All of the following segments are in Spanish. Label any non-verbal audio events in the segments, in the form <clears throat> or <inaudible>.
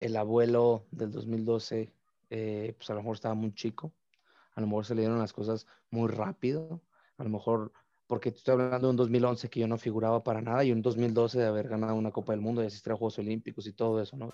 el abuelo del 2012, eh, pues a lo mejor estaba muy chico, a lo mejor se le dieron las cosas muy rápido, a lo mejor porque estoy hablando de un 2011 que yo no figuraba para nada y un 2012 de haber ganado una Copa del Mundo y asistir a Juegos Olímpicos y todo eso, ¿no?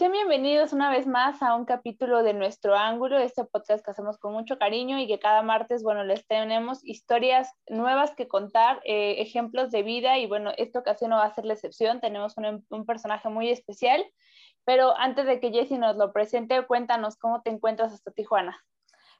Bienvenidos una vez más a un capítulo de Nuestro Ángulo, este podcast que hacemos con mucho cariño y que cada martes, bueno, les tenemos historias nuevas que contar, eh, ejemplos de vida y bueno, esta ocasión no va a ser la excepción, tenemos un, un personaje muy especial, pero antes de que Jessy nos lo presente, cuéntanos cómo te encuentras hasta Tijuana.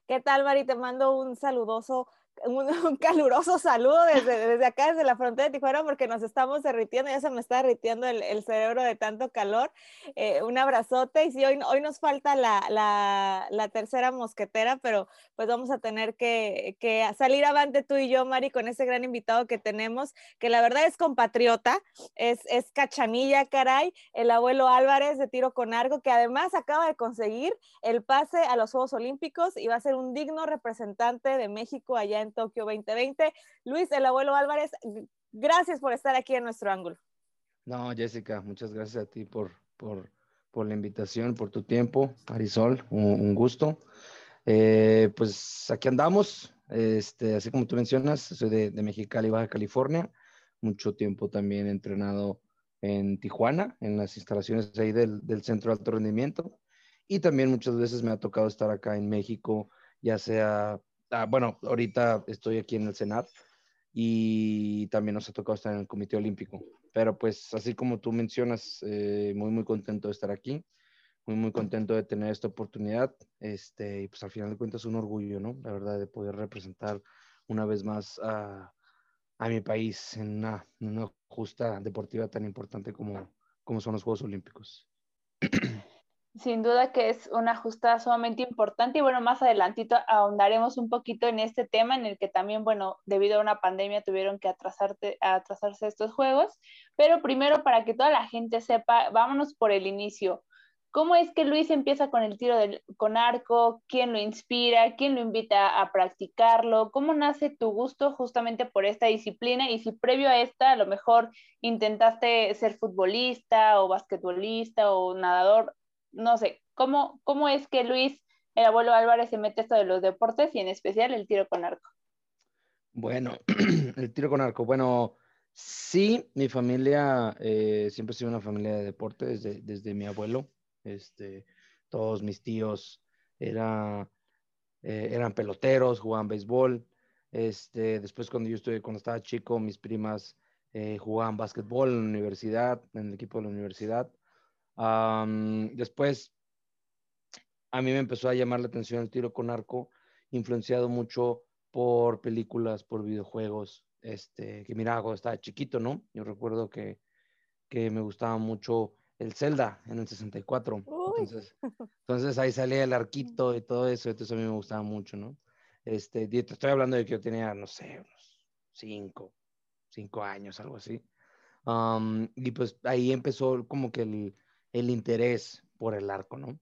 ¿Qué tal, Mari? Te mando un saludoso <laughs> un, caluroso saludo desde, desde acá, desde la frontera de Tijuana, porque nos estamos derritiendo, ya se me está derritiendo el, el cerebro de tanto calor. Eh, un abrazote y sí, hoy, hoy nos falta la, la, la, tercera mosquetera, pero pues vamos a tener que, que, salir avante tú y yo, Mari, con ese gran invitado que tenemos, que la verdad es compatriota, es, es cachanilla, caray, el abuelo Álvarez de tiro con arco, que además acaba de conseguir el pase a los Juegos Olímpicos y va a ser un digno representante de México allá en Tokio 2020. Luis, el abuelo Álvarez, gracias por estar aquí en nuestro ángulo. No, Jessica, muchas gracias a ti por, por, por la invitación, por tu tiempo. Marisol, un, gusto. Eh, pues aquí andamos, este, así como tú mencionas, soy de, de Mexicali, Baja California. Mucho tiempo también he entrenado en Tijuana, en las instalaciones ahí del, del Centro de Alto Rendimiento. Y también muchas veces me ha tocado estar acá en México, ya sea Ah, bueno, ahorita estoy aquí en el Senat y también nos ha tocado estar en el Comité Olímpico. Pero pues así como tú mencionas, eh, muy, muy contento de estar aquí, muy, muy contento de tener esta oportunidad. Este, y pues al final de cuentas un orgullo, ¿no? La verdad, de poder representar una vez más a, a mi país en una, en una, justa deportiva tan importante como, como son los Juegos Olímpicos. <clears throat> Sin duda que es una justa sumamente importante y bueno, más adelantito ahondaremos un poquito en este tema en el que también, bueno, debido a una pandemia tuvieron que atrasarte, atrasarse estos juegos, pero primero para que toda la gente sepa, vámonos por el inicio. ¿Cómo es que Luis empieza con el tiro del, con arco? ¿Quién lo inspira? ¿Quién lo invita a practicarlo? ¿Cómo nace tu gusto justamente por esta disciplina? Y si previo a esta a lo mejor intentaste ser futbolista o basquetbolista o nadador, no sé, ¿cómo, ¿cómo es que Luis, el abuelo Álvarez, se mete esto de los deportes y en especial el tiro con arco? Bueno, <clears throat> el tiro con arco. Bueno, sí, mi familia eh, siempre ha sido una familia de deporte desde, desde mi abuelo. Este, todos mis tíos era, eh, eran peloteros, jugaban béisbol. Este, después cuando yo estuve, cuando estaba chico, mis primas eh, jugaban básquetbol en la universidad, en el equipo de la universidad después, a mí me empezó a llamar la atención el tiro con arco, influenciado mucho por películas, por videojuegos, este, que miraba cuando estaba chiquito, ¿no? Yo recuerdo que, que me gustaba mucho el Zelda en el 64. Entonces, entonces, ahí salía el arquito y todo eso, entonces a mí me gustaba mucho, ¿no? Este, te estoy hablando de que yo tenía, no sé, unos cinco, cinco años, algo así. y pues ahí empezó como que el, el interés por el arco, ¿no?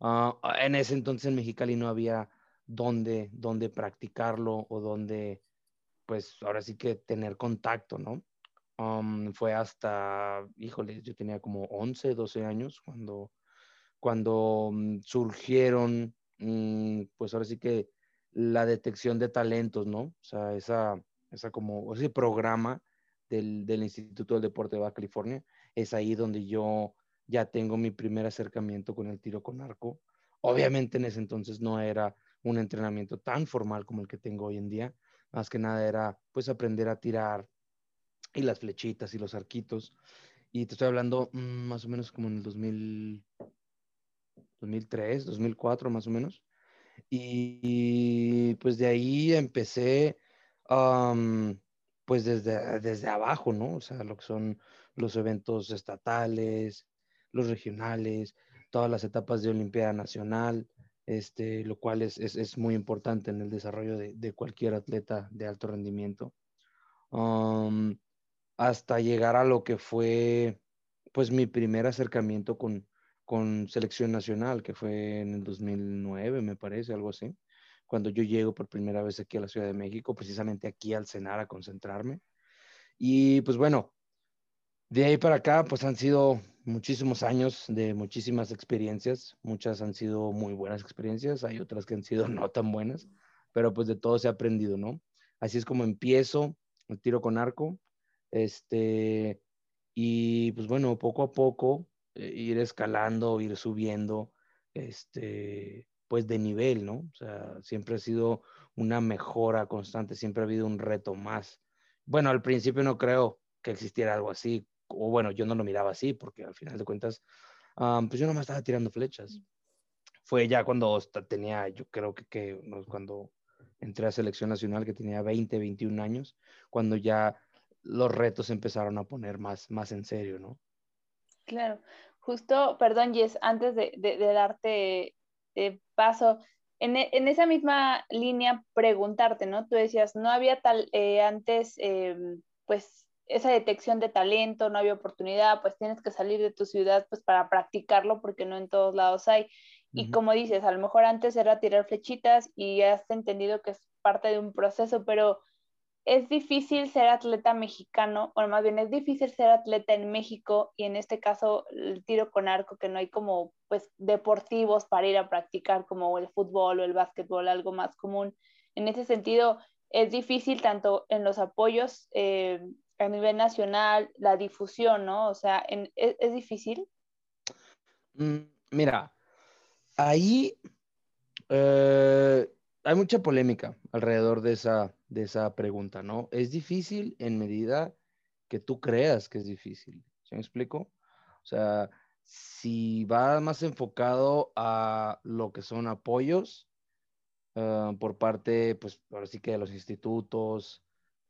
Ah, en ese entonces en Mexicali no había dónde, dónde practicarlo o dónde, pues ahora sí que tener contacto, ¿no? fue hasta, híjole, yo tenía como 11, 12 años cuando, cuando mm, surgieron, mm, pues ahora sí que la detección de talentos, ¿no? O sea, esa, esa como, ese programa del, del Instituto del Deporte de Baja California, es ahí donde yo ya tengo mi primer acercamiento con el tiro con arco. Obviamente en ese entonces no era un entrenamiento tan formal como el que tengo hoy en día. Más que nada era pues aprender a tirar y las flechitas y los arquitos. Y te estoy hablando mm, más o menos como en el 2000, 2003, 2004 más o menos. Y, pues de ahí empecé pues desde, desde abajo, ¿no? O sea, lo que son los eventos estatales, los regionales, todas las etapas de Olimpiada Nacional, este, lo cual es, es, es muy importante en el desarrollo de, cualquier atleta de alto rendimiento. Um, hasta llegar a lo que fue pues mi primer acercamiento con, con selección nacional, que fue en el 2009, me parece, algo así, cuando yo llego por primera vez aquí a la Ciudad de México, precisamente aquí al cenar a concentrarme. Y pues bueno, de ahí para acá, pues han sido muchísimos años de muchísimas experiencias. Muchas han sido muy buenas experiencias, hay otras que han sido <laughs> no tan buenas, pero pues de todo se ha aprendido, ¿no? Así es como empiezo el tiro con arco. Este, y pues bueno, poco a poco eh, ir escalando, ir subiendo, este, pues de nivel, ¿no? O sea, siempre ha sido una mejora constante, siempre ha habido un reto más. Bueno, al principio no creo que existiera algo así, o bueno, yo no lo miraba así, porque al final de cuentas, pues yo no me estaba tirando flechas. Fue ya cuando tenía, yo creo que, cuando entré a selección nacional, que tenía 20, 21 años, cuando ya los retos empezaron a poner más, más en serio, ¿no? Claro, justo, perdón, Jess, antes de, darte eh, paso, en, en, esa misma línea preguntarte, ¿no? Tú decías, no había tal eh, antes, em, pues, esa detección de talento, no había oportunidad, pues tienes que salir de tu ciudad, pues, para practicarlo, porque no en todos lados hay. Y como dices, a lo mejor antes era tirar flechitas y has entendido que es parte de un proceso, pero es difícil ser atleta mexicano, o más bien es difícil ser atleta en México y en este caso el tiro con arco, que no hay como pues deportivos para ir a practicar como el fútbol o el básquetbol, algo más común. En ese sentido, es difícil tanto en los apoyos eh, a nivel nacional, la difusión, ¿no? O sea, ¿es, difícil? Mm, mira, ahí eh, hay mucha polémica alrededor de esa, de esa pregunta, ¿no? Es difícil en medida que tú creas que es difícil. ¿Se me explico? O sea, si va más enfocado a lo que son apoyos ah, por parte, pues ahora sí que de los institutos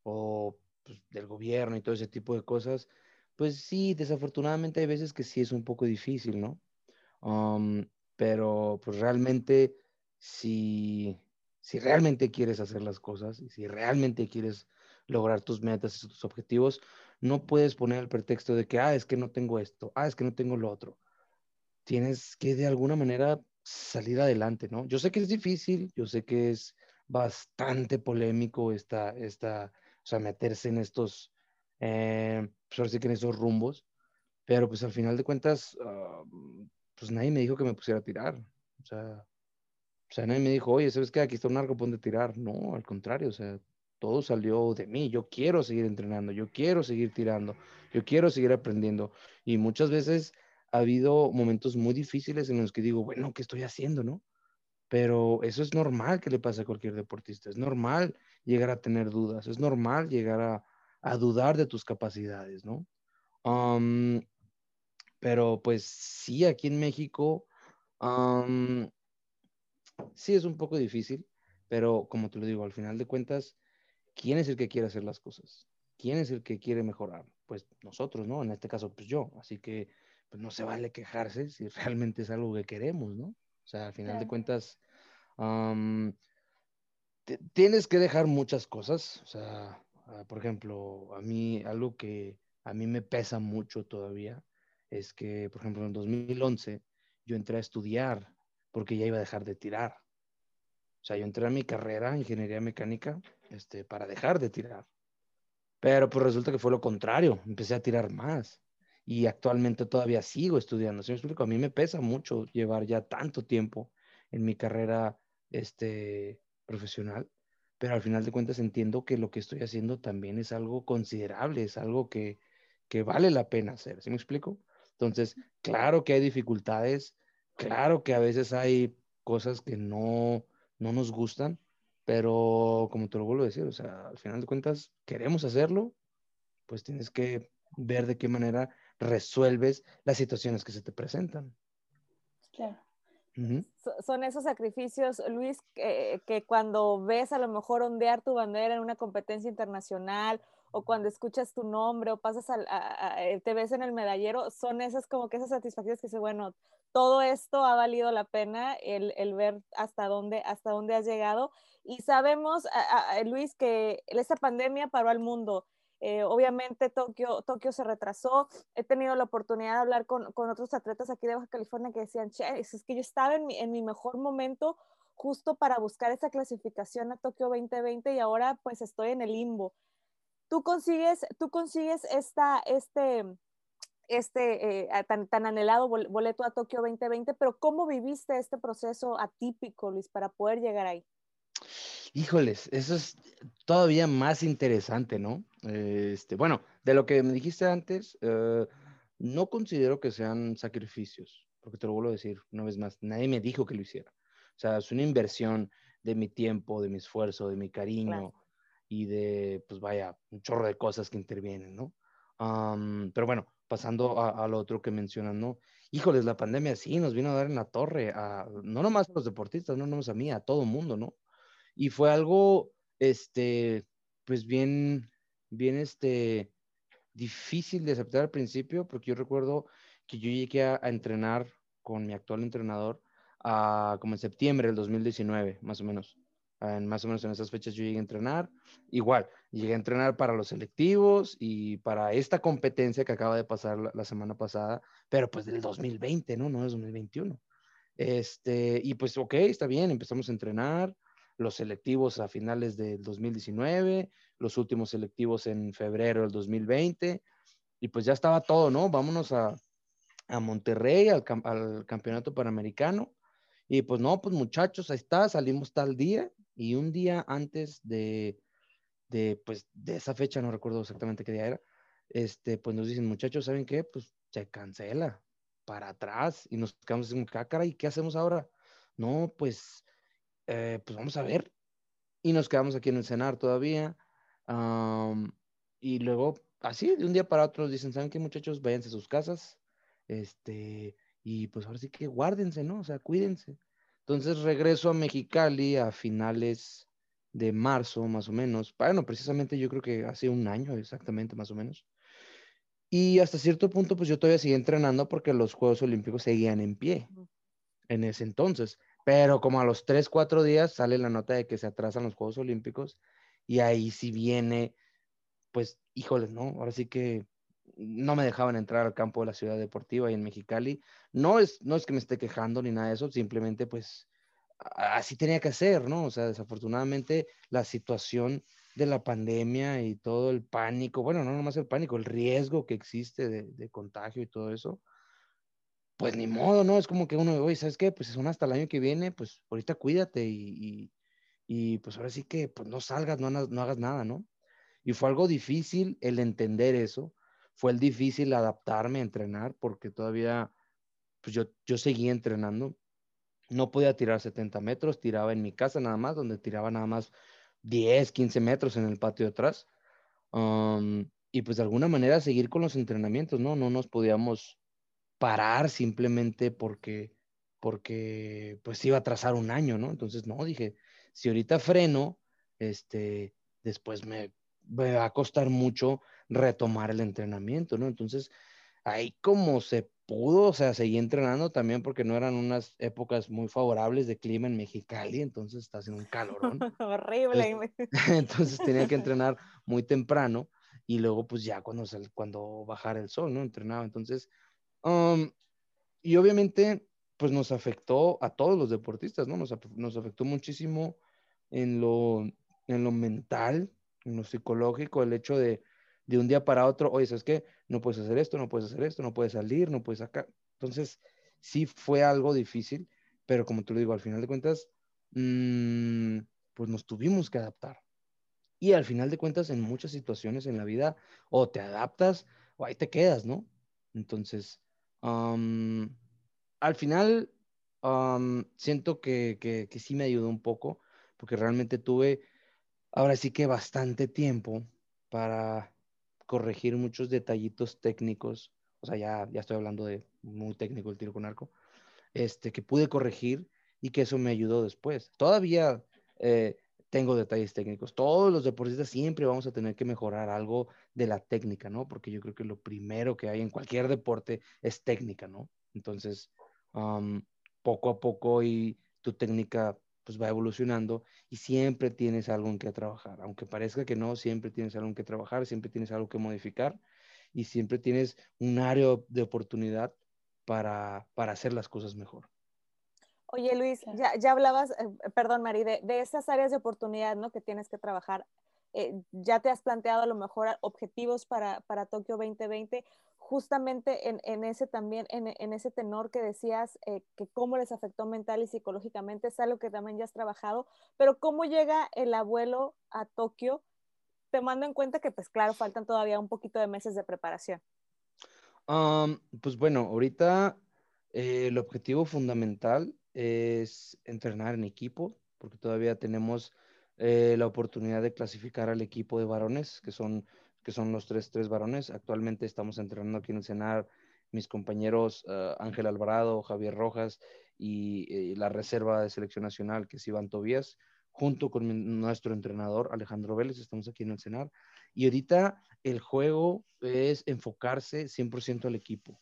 o pues, del gobierno y todo ese tipo de cosas, pues sí, desafortunadamente hay veces que sí es un poco difícil, ¿no? Um, pero pues realmente si si realmente quieres hacer las cosas y si realmente quieres lograr tus metas y tus objetivos, no puedes poner el pretexto de que, ah, es que no tengo esto, ah, es que no tengo lo otro. Tienes que de alguna manera salir adelante, ¿no? Yo sé que es difícil, yo sé que es bastante polémico esta, esta o sea, meterse en estos, eh, pues que en esos rumbos, pero pues al final de cuentas, ah, pues nadie me dijo que me pusiera a tirar, o sea, o sea, nadie me dijo, oye, ¿sabes qué? Aquí está un arco, ponte a tirar. No, al contrario, o sea, todo salió de mí. Yo quiero seguir entrenando, yo quiero seguir tirando, yo quiero seguir aprendiendo. Y muchas veces ha habido momentos muy difíciles en los que digo, bueno, ¿qué estoy haciendo, no? Pero eso es normal que le pase a cualquier deportista. Es normal llegar a tener dudas, es normal llegar a, a dudar de tus capacidades, ¿no? pero pues sí, aquí en México, sí es un poco difícil, pero como te lo digo, al final de cuentas, ¿quién es el que quiere hacer las cosas? ¿Quién es el que quiere mejorar? Pues nosotros, ¿no? En este caso, pues yo. Así que pues no se vale quejarse si <laughs> realmente es algo que queremos, ¿no? O sea, al final de cuentas, tienes que dejar muchas cosas. O sea, ah, por ejemplo, a mí algo que a mí me pesa mucho todavía es que, por ejemplo, en 2011 yo entré a estudiar porque ya iba a dejar de tirar. O sea, yo entré a mi carrera, ingeniería mecánica, este, para dejar de tirar. Pero pues resulta que fue lo contrario, empecé a tirar más. Y actualmente todavía sigo estudiando. ¿Sí me explico? A mí me pesa mucho llevar ya tanto tiempo en mi carrera este, profesional, pero al final de cuentas entiendo que lo que estoy haciendo también es algo considerable, es algo que, que vale la pena hacer. ¿Sí me explico? Entonces, claro que hay dificultades, Claro que a veces hay cosas que no, no nos gustan, pero como te lo vuelvo a decir, o sea, al final de cuentas, queremos hacerlo, pues tienes que ver de qué manera resuelves las situaciones que se te presentan. Claro. Son esos sacrificios, Luis, que, que, cuando ves a lo mejor ondear tu bandera en una competencia internacional o cuando escuchas tu nombre o pasas a, eh, te ves en el medallero, son esas como que esas satisfacciones que dice, bueno, todo esto ha valido la pena, el, el ver hasta dónde, hasta dónde has llegado. Y sabemos, Luis, que esta pandemia paró al mundo. Eh, obviamente Tokio, Tokio se retrasó. He tenido la oportunidad de hablar con, con otros atletas aquí de Baja California que decían, che, es que yo estaba en mi, en mi mejor momento justo para buscar esa clasificación a Tokio 2020 y ahora pues estoy en el limbo. Tú consigues, tú consigues esta, este, este eh, tan, tan, anhelado boleto a Tokio 2020, pero ¿cómo viviste este proceso atípico, Luis, para poder llegar ahí? Híjoles, eso es todavía más interesante, ¿no? Este, bueno, de lo que me dijiste antes, eh, no considero que sean sacrificios, porque te lo vuelvo a decir una vez más, nadie me dijo que lo hiciera. O sea, es una inversión de mi tiempo, de mi esfuerzo, de mi cariño y de, pues vaya, un chorro de cosas que intervienen, ¿no? pero bueno, pasando a, lo otro que mencionan, ¿no? Híjoles, la pandemia sí nos vino a dar en la torre, a, no nomás a los deportistas, no nomás a mí, a todo el mundo, ¿no? Y fue algo, este, pues bien, bien, este, difícil de aceptar al principio, porque yo recuerdo que yo llegué a, entrenar con mi actual entrenador a, como en septiembre del 2019, más o menos. En, más o menos en esas fechas yo llegué a entrenar. Igual, llegué a entrenar para los selectivos y para esta competencia que acaba de pasar la, semana pasada, pero pues del 2020, ¿no? No es 2021. Este, y pues, ok, está bien, empezamos a entrenar los selectivos a finales del 2019, los últimos selectivos en febrero del 2020, y pues ya estaba todo, ¿no? Vámonos a, a Monterrey, al, al, campeonato panamericano, y pues no, pues muchachos, ahí está, salimos tal día, y un día antes de, de, pues, de esa fecha, no recuerdo exactamente qué día era, este, pues nos dicen, muchachos, ¿saben qué? Pues se cancela para atrás, y nos quedamos en cácara, ¿y qué hacemos ahora? No, pues eh, pues vamos a ver. Y nos quedamos aquí en el cenar todavía. y luego, así, de un día para otro, dicen, ¿saben qué, muchachos? Váyanse a sus casas. Este, y pues ahora sí que guárdense, ¿no? O sea, cuídense. Entonces regreso a Mexicali a finales de marzo, más o menos. Bueno, precisamente yo creo que hace un año exactamente, más o menos. Y hasta cierto punto, pues yo todavía seguía entrenando porque los Juegos Olímpicos seguían en pie en ese entonces. Pero como a los 3, 4 días sale la nota de que se atrasan los Juegos Olímpicos y ahí sí viene, pues, híjoles, ¿no? Ahora sí que no me dejaban entrar al campo de la ciudad deportiva y en Mexicali. No es, no es que me esté quejando ni nada de eso, simplemente pues así tenía que ser, ¿no? O sea, desafortunadamente la situación de la pandemia y todo el pánico, bueno, no nomás el pánico, el riesgo que existe de, de contagio y todo eso, pues ni modo, ¿no? Es como que uno, oye, ¿sabes qué? Pues son hasta el año que viene, pues ahorita cuídate y, y, pues ahora sí que pues no salgas, no, no hagas nada, ¿no? Y fue algo difícil el entender eso, fue el difícil adaptarme a entrenar porque todavía, pues yo, yo seguía entrenando, no podía tirar 70 metros, tiraba en mi casa nada más, donde tiraba nada más 10, 15 metros en el patio de atrás. y pues de alguna manera seguir con los entrenamientos, ¿no? No nos podíamos parar simplemente porque, porque pues iba a trazar un año, ¿no? Entonces, no, dije, si ahorita freno, este, después me, va a costar mucho retomar el entrenamiento, ¿no? Entonces, ahí como se pudo, o sea, seguí entrenando también porque no eran unas épocas muy favorables de clima en Mexicali, entonces está haciendo un calorón. <laughs> Horrible. <laughs> Entonces, tenía que entrenar muy temprano y luego pues ya cuando, cuando bajara el sol, ¿no? Entrenaba. Entonces, Um, y obviamente, pues nos afectó a todos los deportistas, ¿no? Nos, nos afectó muchísimo en lo, en lo mental, en lo psicológico, el hecho de, de un día para otro, oye, ¿sabes qué? No puedes hacer esto, no puedes hacer esto, no puedes salir, no puedes acá. Entonces, sí fue algo difícil, pero como te lo digo, al final de cuentas, mmm, pues nos tuvimos que adaptar. Y al final de cuentas, en muchas situaciones en la vida, o te adaptas o ahí te quedas, ¿no? Entonces, al final, siento que, que, sí me ayudó un poco, porque realmente tuve, ahora sí que bastante tiempo para corregir muchos detallitos técnicos, o sea, ya, ya estoy hablando de muy técnico el tiro con arco, este, que pude corregir y que eso me ayudó después. Todavía eh, tengo detalles técnicos. Todos los deportistas siempre vamos a tener que mejorar algo de la técnica, ¿no? Porque yo creo que lo primero que hay en cualquier deporte es técnica, ¿no? Entonces, poco a poco y tu técnica pues va evolucionando y siempre tienes algo en que trabajar. Aunque parezca que no, siempre tienes algo en que trabajar, siempre tienes algo que modificar y siempre tienes un área de oportunidad para, para hacer las cosas mejor. Oye Luis, ya, ya hablabas, eh, perdón Mari, de, de, esas áreas de oportunidad ¿no? que tienes que trabajar. Eh, ya te has planteado a lo mejor objetivos para, para Tokio 2020, justamente en, en ese también, en, en, ese tenor que decías, eh, que cómo les afectó mental y psicológicamente, es algo que también ya has trabajado, pero cómo llega el abuelo a Tokio, te mando en cuenta que pues claro, faltan todavía un poquito de meses de preparación. Um, pues bueno, ahorita eh, el objetivo fundamental es entrenar en equipo, porque todavía tenemos eh, la oportunidad de clasificar al equipo de varones, que son, que son los tres, tres varones. Actualmente estamos entrenando aquí en el CENAR mis compañeros uh, Ángel Alvarado, Javier Rojas y, y, la reserva de selección nacional, que es Iván Tobías, junto con nuestro entrenador Alejandro Vélez, estamos aquí en el CENAR. Y ahorita el juego es enfocarse 100% al equipo,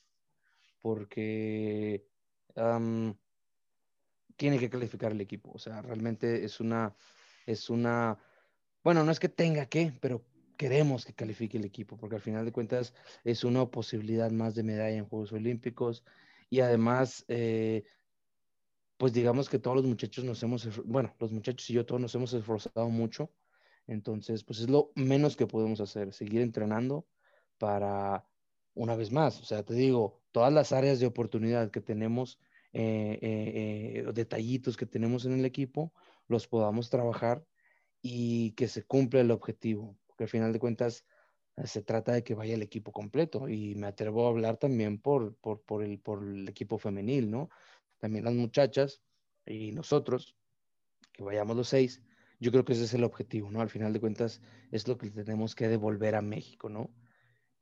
porque tiene que calificar el equipo. O sea, realmente es una, es una, bueno, no es que tenga que, pero queremos que califique el equipo, porque al final de cuentas es una posibilidad más de medalla en Juegos Olímpicos y además, eh, pues digamos que todos los muchachos nos hemos, bueno, los muchachos y yo todos nos hemos esforzado mucho, entonces, pues es lo menos que podemos hacer, seguir entrenando para, una vez más, o sea, te digo, todas las áreas de oportunidad que tenemos eh, eh, eh, detallitos que tenemos en el equipo, los podamos trabajar y que se cumpla el objetivo, porque al final de cuentas eh, se trata de que vaya el equipo completo y me atrevo a hablar también por, por, el, por el equipo femenil, ¿no? También las muchachas y nosotros, que vayamos los seis, yo creo que ese es el objetivo, ¿no? Al final de cuentas es lo que tenemos que devolver a México, ¿no?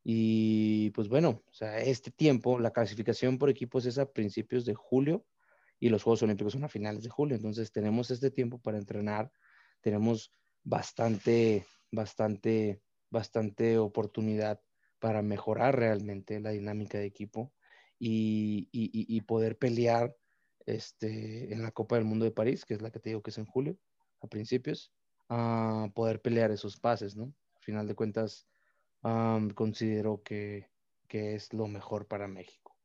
Y pues bueno, o sea, este tiempo, la clasificación por equipos es a principios de julio y los Juegos Olímpicos son a finales de julio. Entonces tenemos este tiempo para entrenar, tenemos bastante, bastante, bastante oportunidad para mejorar realmente la dinámica de equipo y, y, poder pelear este, en la Copa del Mundo de París, que es la que te digo que es en julio, a principios, a poder pelear esos pases, ¿no? Al final de cuentas, um, considero que, que, es lo mejor para México.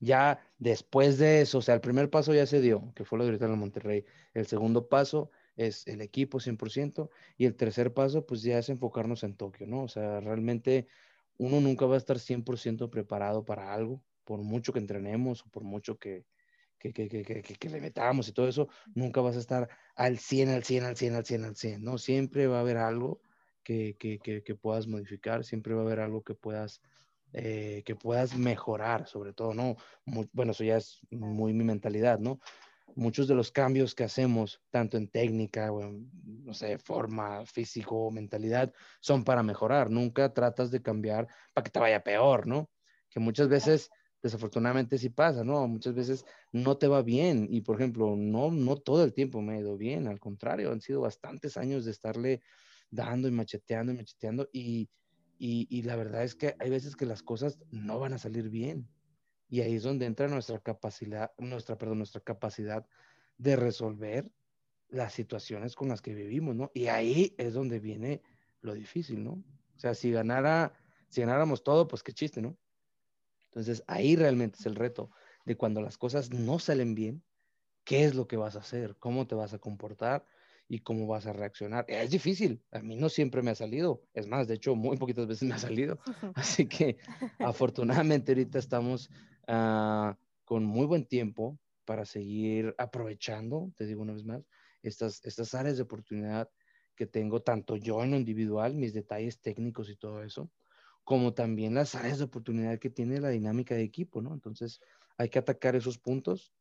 Ya después de eso, o sea, el primer paso ya se dio, que fue lo de ahorita en Monterrey. El segundo paso es el equipo 100% y el tercer paso pues ya es enfocarnos en Tokio, ¿no? O sea, realmente uno nunca va a estar 100% preparado para algo, por mucho que entrenemos o por mucho que, que, que, que, que, le metamos y todo eso, nunca vas a estar al 100, al 100, al 100, al 100, al 100, ¿no? Siempre va a haber algo que, que, que, puedas modificar, siempre va a haber algo que puedas, eh, que puedas mejorar, sobre todo, ¿no? Muy, bueno, eso ya es muy mi mentalidad, ¿no? Muchos de los cambios que hacemos, tanto en técnica, o en, no sé, forma, físico, mentalidad, son para mejorar. Nunca tratas de cambiar para que te vaya peor, ¿no? Que muchas veces desafortunadamente sí pasa, ¿no? Muchas veces no te va bien y, por ejemplo, no, no todo el tiempo me ha ido bien, al contrario, han sido bastantes años de estarle dando y macheteando y macheteando y, y, la verdad es que hay veces que las cosas no van a salir bien y ahí es donde entra nuestra capacidad, nuestra, perdón, nuestra capacidad de resolver las situaciones con las que vivimos, ¿no? Y ahí es donde viene lo difícil, ¿no? O sea, si ganara, si ganáramos todo, pues qué chiste, ¿no? Entonces ahí realmente es el reto de cuando las cosas no salen bien, ¿qué es lo que vas a hacer? ¿Cómo te vas a comportar? Y cómo vas a reaccionar. Es difícil, a mí no siempre me ha salido, es más, de hecho, muy poquitas veces me ha salido. <laughs> Así que afortunadamente ahorita estamos uh, con muy buen tiempo para seguir aprovechando, te digo una vez más, estas, estas áreas de oportunidad que tengo, tanto yo en lo individual, mis detalles técnicos y todo eso, como también las áreas de oportunidad que tiene la dinámica de equipo, ¿no? Entonces, hay que atacar esos puntos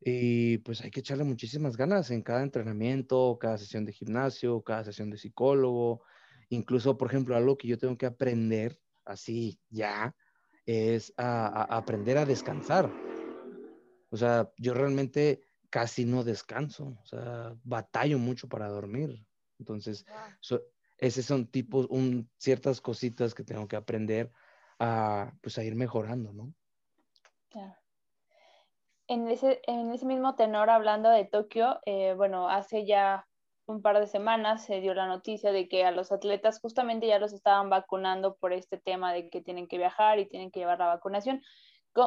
y pues hay que echarle muchísimas ganas en cada entrenamiento, cada sesión de gimnasio, cada sesión de psicólogo. Incluso, por ejemplo, algo que yo tengo que aprender así ya es a, a aprender a descansar. O sea, yo realmente casi no descanso, o sea, batallo mucho para dormir. Entonces, so, esos son tipos, un, ciertas cositas que tengo que aprender a, pues, a ir mejorando, ¿no? Claro en ese, en ese mismo tenor, hablando de Tokio, eh, bueno, hace ya un par de semanas se dio la noticia de que a los atletas justamente ya los estaban vacunando por este tema de que tienen que viajar y tienen que llevar la vacunación.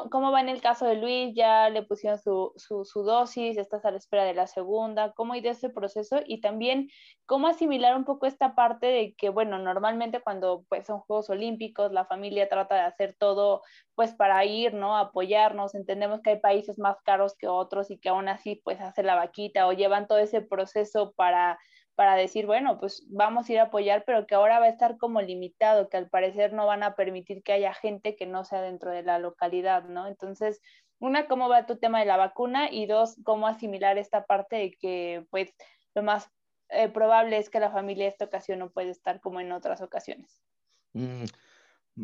¿Cómo, va en el caso de Luis? ¿Ya le pusieron su, su, dosis? ¿Estás a la espera de la segunda? ¿Cómo ir ese proceso? Y también, ¿cómo asimilar un poco esta parte de que, bueno, normalmente cuando pues, son Juegos Olímpicos, la familia trata de hacer todo pues para ir, ¿no? Apoyarnos. Entendemos que hay países más caros que otros y que aún así pues hace la vaquita o llevan todo ese proceso para para decir, bueno, pues vamos a ir a apoyar, pero que ahora va a estar como limitado, que al parecer no van a permitir que haya gente que no sea dentro de la localidad, ¿no? Entonces, una, ¿cómo va tu tema de la vacuna? Y dos, ¿cómo asimilar esta parte de que, pues, lo más eh, probable es que la familia esta ocasión no puede estar como en otras ocasiones? Mm,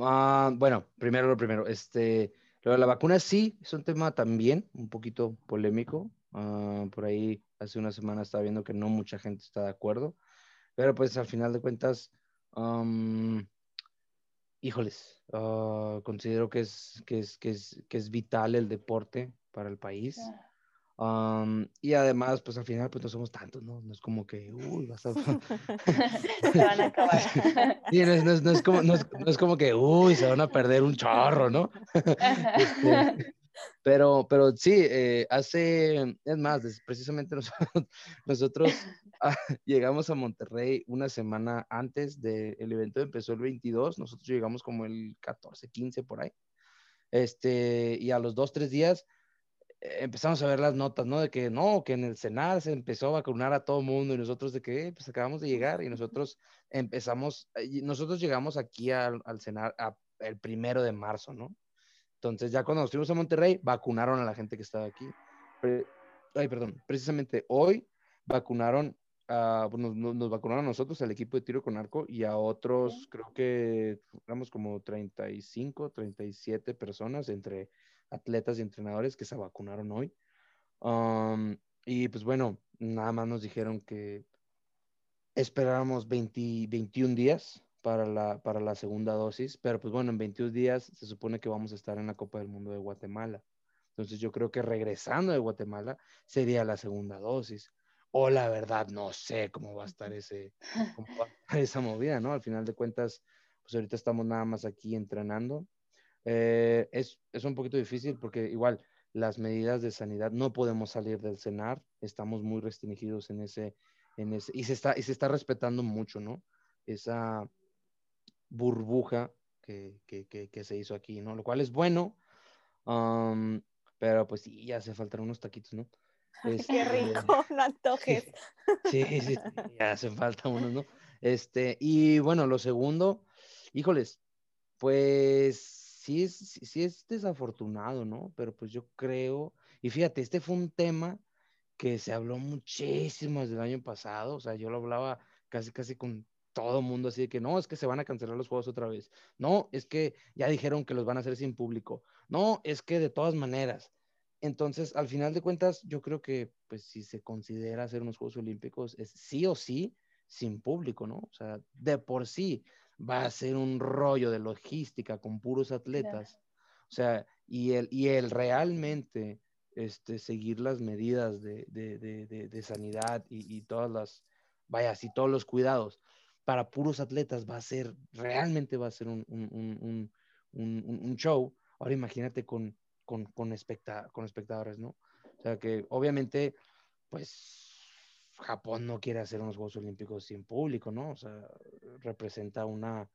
ah, bueno, primero lo primero, este, lo de la vacuna sí, es un tema también un poquito polémico. Ah, por ahí hace una semana estaba viendo que no mucha gente está de acuerdo, pero pues al final de cuentas, híjoles, ah, considero que es, que, es, que, es, que es vital el deporte para el país. y además, pues al final, pues no somos tantos, ¿no? No es como que, uy, vas a... <laughs> <laughs> se van a acabar. <laughs> Sí, no es, no, es, como, no, es, como que, uy, se van a perder un chorro, ¿no? Este, pero, pero sí, eh, hace, es más, precisamente <laughs> nosotros, nosotros <laughs> ah, llegamos a Monterrey una semana antes del evento, empezó el 22, nosotros llegamos como el 14, 15 por ahí. Este, y a los dos, tres días eh, empezamos a ver las notas, ¿no? De que no, que en el Senado se empezó a vacunar a todo mundo y nosotros de que, eh, pues acabamos de llegar y nosotros empezamos, nosotros llegamos aquí al, al el primero de marzo, ¿no? Entonces, ya cuando nos fuimos a Monterrey, vacunaron a la gente que estaba aquí. ay, perdón, precisamente hoy vacunaron, a, pues, nos, vacunaron a nosotros, al equipo de tiro con arco, y a otros, creo que éramos como 35, 37 personas entre atletas y entrenadores que se vacunaron hoy. y pues bueno, nada más nos dijeron que esperábamos 20, 21 días para la, para la segunda dosis, pero pues bueno, en 21 días se supone que vamos a estar en la Copa del Mundo de Guatemala. Entonces yo creo que regresando de Guatemala sería la segunda dosis. O la verdad, no sé cómo va a estar ese, esa movida, ¿no? Al final de cuentas, pues ahorita estamos nada más aquí entrenando. Eh, es, es un poquito difícil porque igual las medidas de sanidad no podemos salir del cenar, estamos muy restringidos en ese, en ese, y se está, y se está respetando mucho, ¿no? Esa, burbuja que, se hizo aquí, ¿no? Lo cual es bueno, pero pues sí, ya hace falta unos taquitos, ¿no? Qué este, rico, <laughs> no antojes. <laughs> Sí, sí, ya hace falta unos, ¿no? Este, y bueno, lo segundo, híjoles, pues sí es, sí es desafortunado, ¿no? Pero pues yo creo, y fíjate, este fue un tema que se habló muchísimo desde el año pasado, o sea, yo lo hablaba casi, casi con todo mundo así de que no, es que se van a cancelar los juegos otra vez. No, es que ya dijeron que los van a hacer sin público. No, es que de todas maneras. Entonces, al final de cuentas, yo creo que, pues, si se considera hacer unos Juegos Olímpicos, es sí o sí sin público, ¿no? O sea, de por sí va a ser un rollo de logística con puros atletas. O sea, y el, y el realmente este, seguir las medidas de, de, de, de sanidad y, y, todas las, vaya, así todos los cuidados para puros atletas va a ser, realmente va a ser un, un, un, un show. Ahora imagínate con, con, con, con espectadores, ¿no? O sea que obviamente, pues Japón no quiere hacer unos Juegos Olímpicos sin público, ¿no? O sea, representa una,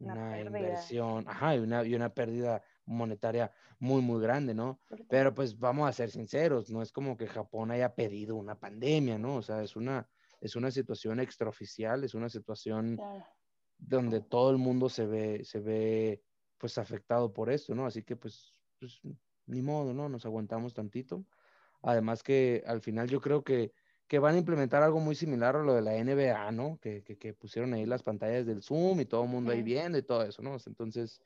una, inversión, ajá, y una, y una pérdida monetaria muy, muy grande, ¿no? Pero pues vamos a ser sinceros, no es como que Japón haya pedido una pandemia, ¿no? O sea, es una, es una situación extraoficial, es una situación donde todo el mundo se ve, se ve pues afectado por esto, ¿no? Así que pues, pues, ni modo, ¿no? Nos aguantamos tantito. Además que al final yo creo que, que van a implementar algo muy similar a lo de la NBA, ¿no? Que, que, pusieron ahí las pantallas del Zoom y todo el mundo ahí viendo y todo eso, ¿no? Entonces,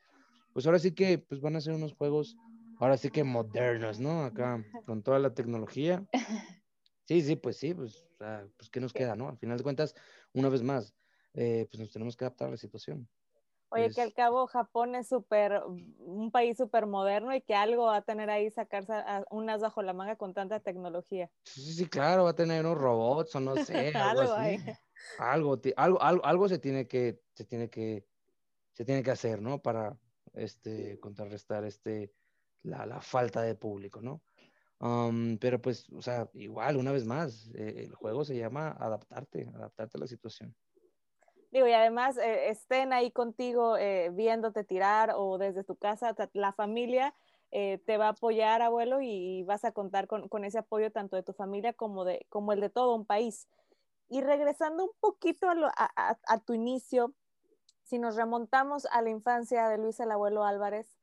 pues ahora sí que pues van a ser unos juegos, ahora sí que modernos, ¿no? Acá con toda la tecnología. <laughs> Sí, sí, pues sí, pues sea, pues ¿qué nos queda, no? Al final de cuentas, una vez más, eh, pues nos tenemos que adaptar a la situación. Oye, que al cabo Japón es súper, un país súper moderno y que algo va a tener ahí sacarse unas bajo la manga con tanta tecnología. Sí, sí, claro, va a tener unos robots o no sé, <laughs> algo, así. algo, algo, algo, algo, se tiene que, se tiene que, se tiene que hacer, ¿no? Para este, contrarrestar este, la, falta de público, ¿no? Pero pues, o sea, igual, una vez más, eh, el juego se llama adaptarte, adaptarte a la situación. Digo, y además eh, estén ahí contigo eh, viéndote tirar o desde tu casa, la familia te va a apoyar, abuelo, y, vas a contar con, con, ese apoyo tanto de tu familia como, de, como el de todo un país. Y regresando un poquito a, a tu inicio, si nos remontamos a la infancia de Luis el abuelo Álvarez,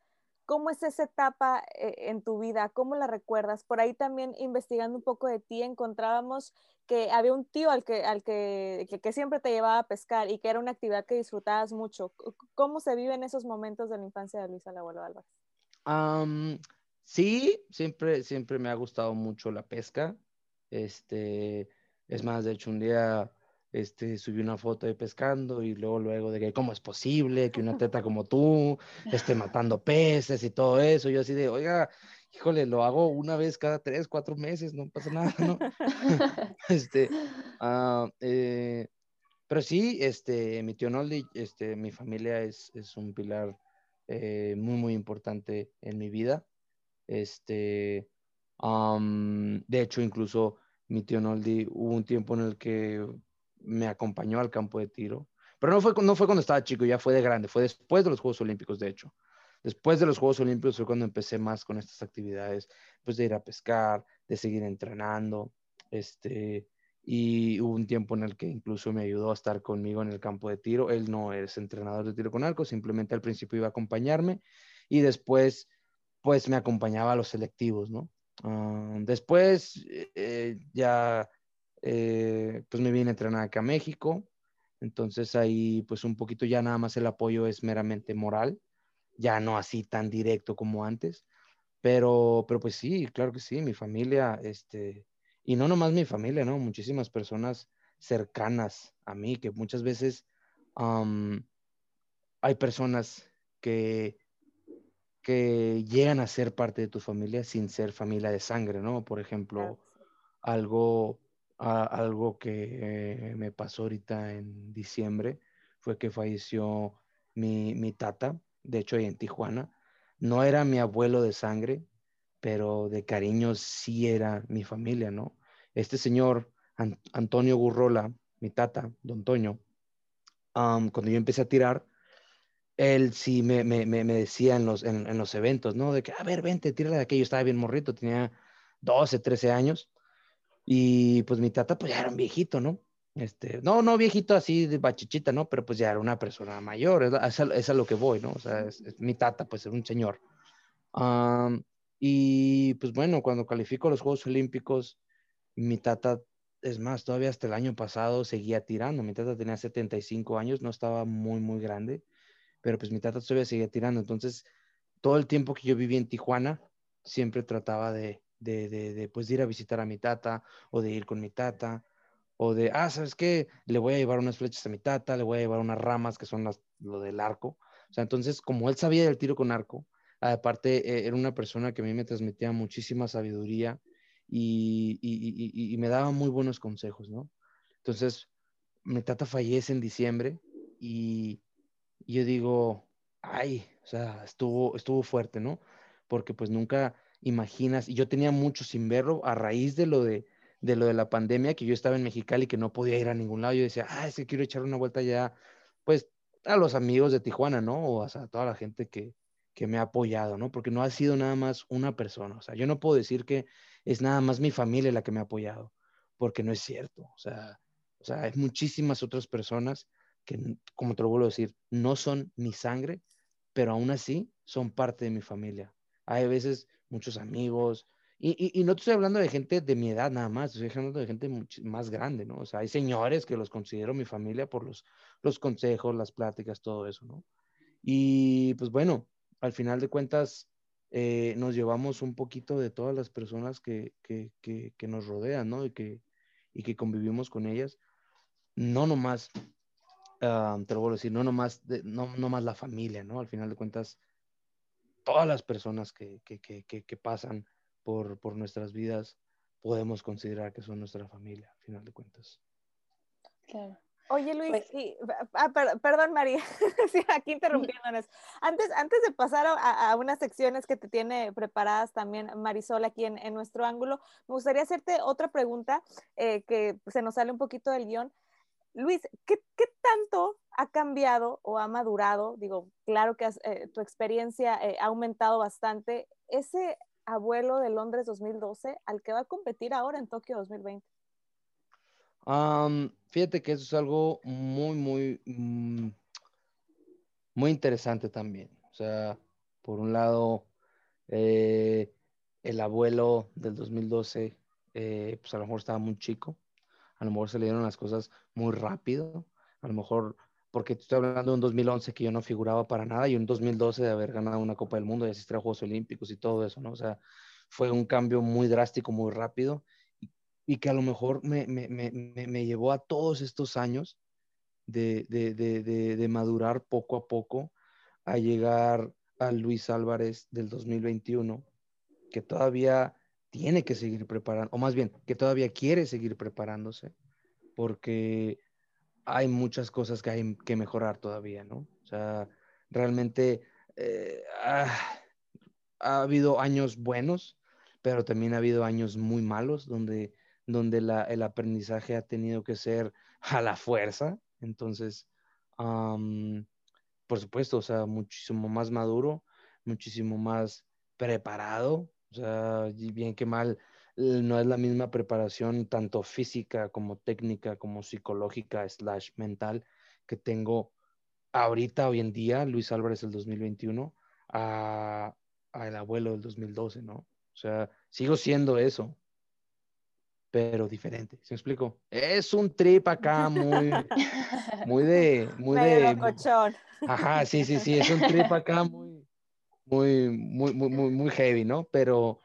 ¿Cómo es esa etapa eh, en tu vida? ¿Cómo la recuerdas? Por ahí también investigando un poco de ti encontrábamos que había un tío al que, al que, que, siempre te llevaba a pescar y que era una actividad que disfrutabas mucho. ¿Cómo se viven esos momentos de la infancia de Luis el abuelo Álvarez? sí, siempre, siempre me ha gustado mucho la pesca. Este, es más, de hecho, un día este, subí una foto de pescando y luego, luego de que cómo es posible que una <laughs> teta como tú esté matando peces y todo eso. Yo así de, oiga, híjole, lo hago una vez cada tres, cuatro meses, no pasa nada, <laughs> ¿no? <laughs> este, ah, eh, pero sí, este, mi tío Noldi, este, mi familia es, es un pilar eh, muy, muy importante en mi vida. Este, de hecho, incluso mi tío Noldi, hubo un tiempo en el que me acompañó al campo de tiro. Pero no fue, no fue cuando estaba chico, ya fue de grande, fue después de los Juegos Olímpicos, de hecho. Después de los Juegos Olímpicos fue cuando empecé más con estas actividades, pues de ir a pescar, de seguir entrenando, este, y hubo un tiempo en el que incluso me ayudó a estar conmigo en el campo de tiro. Él no es entrenador de tiro con arco, simplemente al principio iba a acompañarme y después, pues me acompañaba a los selectivos, ¿no? Ah, después eh, ya eh, pues me vine a entrenar acá a México. Entonces ahí pues un poquito ya nada más el apoyo es meramente moral, ya no así tan directo como antes, pero, pero pues sí, claro que sí, mi familia, este, y no nomás mi familia, ¿no? Muchísimas personas cercanas a mí, que muchas veces hay personas que, que llegan a ser parte de tu familia sin ser familia de sangre, ¿no? Por ejemplo, algo algo que me pasó ahorita en diciembre fue que falleció mi, mi tata, de hecho en Tijuana. No era mi abuelo de sangre, pero de cariño sí era mi familia, ¿no? Este señor, Antonio Gurrola, mi tata, don Toño, cuando yo empecé a tirar, él sí me, me, me decía en los, en, los eventos, ¿no? De que, a ver, vente, tírale de aquello. Estaba bien morrito, tenía 12, 13 años. Y pues mi tata, pues ya era un viejito, ¿no? Este, no, no viejito así de bachichita, ¿no? Pero pues ya era una persona mayor, es a, lo que voy, ¿no? O sea, mi tata, pues era un señor. y pues bueno, cuando califico los Juegos Olímpicos, mi tata, es más, todavía hasta el año pasado seguía tirando. Mi tata tenía 75 años, no estaba muy, muy grande, pero pues mi tata todavía seguía tirando. Entonces, todo el tiempo que yo viví en Tijuana, siempre trataba de, de, de, de, pues, ir a visitar a mi tata o de ir con mi tata o de, ah, ¿sabes qué? Le voy a llevar unas flechas a mi tata, le voy a llevar unas ramas que son las, lo del arco. O sea, entonces, como él sabía del tiro con arco, aparte eh, era una persona que a mí me transmitía muchísima sabiduría y, y, y, me daba muy buenos consejos, ¿no? Entonces, mi tata fallece en diciembre y, yo digo, ay, o sea, estuvo, estuvo fuerte, ¿no? Porque pues nunca, imaginas, y yo tenía mucho sin verlo a raíz de lo de, de lo de la pandemia, que yo estaba en Mexicali y que no podía ir a ningún lado, yo decía, ah, es que quiero echar una vuelta ya, pues a los amigos de Tijuana, ¿no? O a toda la gente que, que me ha apoyado, ¿no? Porque no ha sido nada más una persona, o sea, yo no puedo decir que es nada más mi familia la que me ha apoyado, porque no es cierto, o sea, o sea, hay muchísimas otras personas que, como te lo vuelvo a decir, no son mi sangre, pero aún así son parte de mi familia. Hay veces muchos amigos. Y, y, no estoy hablando de gente de mi edad nada más, estoy hablando de gente más grande, ¿no? O sea, hay señores que los considero mi familia por los, los consejos, las pláticas, todo eso, ¿no? Y pues bueno, al final de cuentas, eh, nos llevamos un poquito de todas las personas que, que, que, que nos rodean, ¿no? Y que, y que convivimos con ellas. No nomás, uh, te lo voy a decir, no nomás, de, no, nomás la familia, ¿no? Al final de cuentas, todas las personas que, que, que, que pasan por, por, nuestras vidas podemos considerar que son nuestra familia, al final de cuentas. Claro. Oye, Luis, pues ah, perdón, María, <laughs> sí, aquí interrumpiéndonos. Antes, antes de pasar a, unas secciones que te tiene preparadas también Marisol aquí en, en nuestro ángulo, me gustaría hacerte otra pregunta eh, que se nos sale un poquito del guion. Luis, ¿qué, ¿qué, tanto ha cambiado o ha madurado? Digo, claro que eh, tu experiencia eh, ha aumentado bastante. Ese abuelo de Londres 2012 al que va a competir ahora en Tokio 2020 fíjate que eso es algo muy, muy, mm, muy interesante también. O sea, por un lado, eh, el abuelo del 2012, eh, pues a lo mejor estaba muy chico, a lo mejor se le dieron las cosas muy rápido, a lo mejor porque estoy hablando de un 2011 que yo no figuraba para nada y un 2012 de haber ganado una Copa del Mundo y asistir a Juegos Olímpicos y todo eso, ¿no? O sea, fue un cambio muy drástico, muy rápido y que a lo mejor me, me, me, me llevó a todos estos años de, de, de, de, madurar poco a poco a llegar al Luis Álvarez del 2021, que todavía tiene que seguir preparando, o más bien, que todavía quiere seguir preparándose, porque hay muchas cosas que hay que mejorar todavía, ¿no? O sea, realmente eh, ah, ha habido años buenos, pero también ha habido años muy malos donde donde el aprendizaje ha tenido que ser a la fuerza. Entonces, por supuesto, o sea, muchísimo más maduro, muchísimo más preparado. O sea, bien que mal, no es la misma preparación tanto física como técnica, como psicológica, slash mental, que tengo ahorita, hoy en día, Luis Álvarez del 2021, a, a el abuelo del 2012, ¿no? O sea, sigo siendo eso, pero diferente. ¿Se me explico? Es un trip acá muy, <laughs> muy de, muy de. Ajá, sí, sí, sí, es un trip acá muy, muy, muy, muy, muy heavy, ¿no? Pero,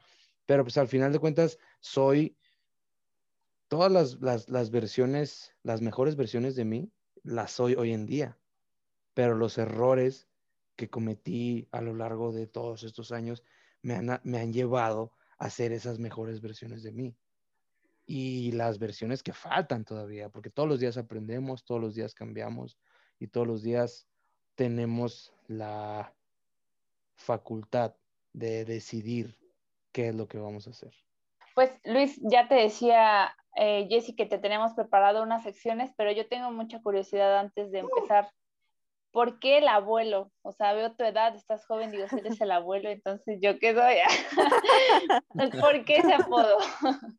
pero pues al final de cuentas soy todas las, las, las versiones, las mejores versiones de mí, las soy hoy en día. Pero los errores que cometí a lo largo de todos estos años me han, me han llevado a ser esas mejores versiones de mí y las versiones que faltan todavía, porque todos los días aprendemos, todos los días cambiamos y todos los días tenemos la facultad de decidir qué es lo que vamos a hacer. Pues Luis, ya te decía eh, Jessy que te tenemos preparado unas secciones, pero yo tengo mucha curiosidad antes de empezar. ¿Por qué el abuelo? O sea, veo tu edad, estás joven, digo, eres el abuelo, entonces yo qué soy. <laughs> ¿Por qué ese apodo? <laughs>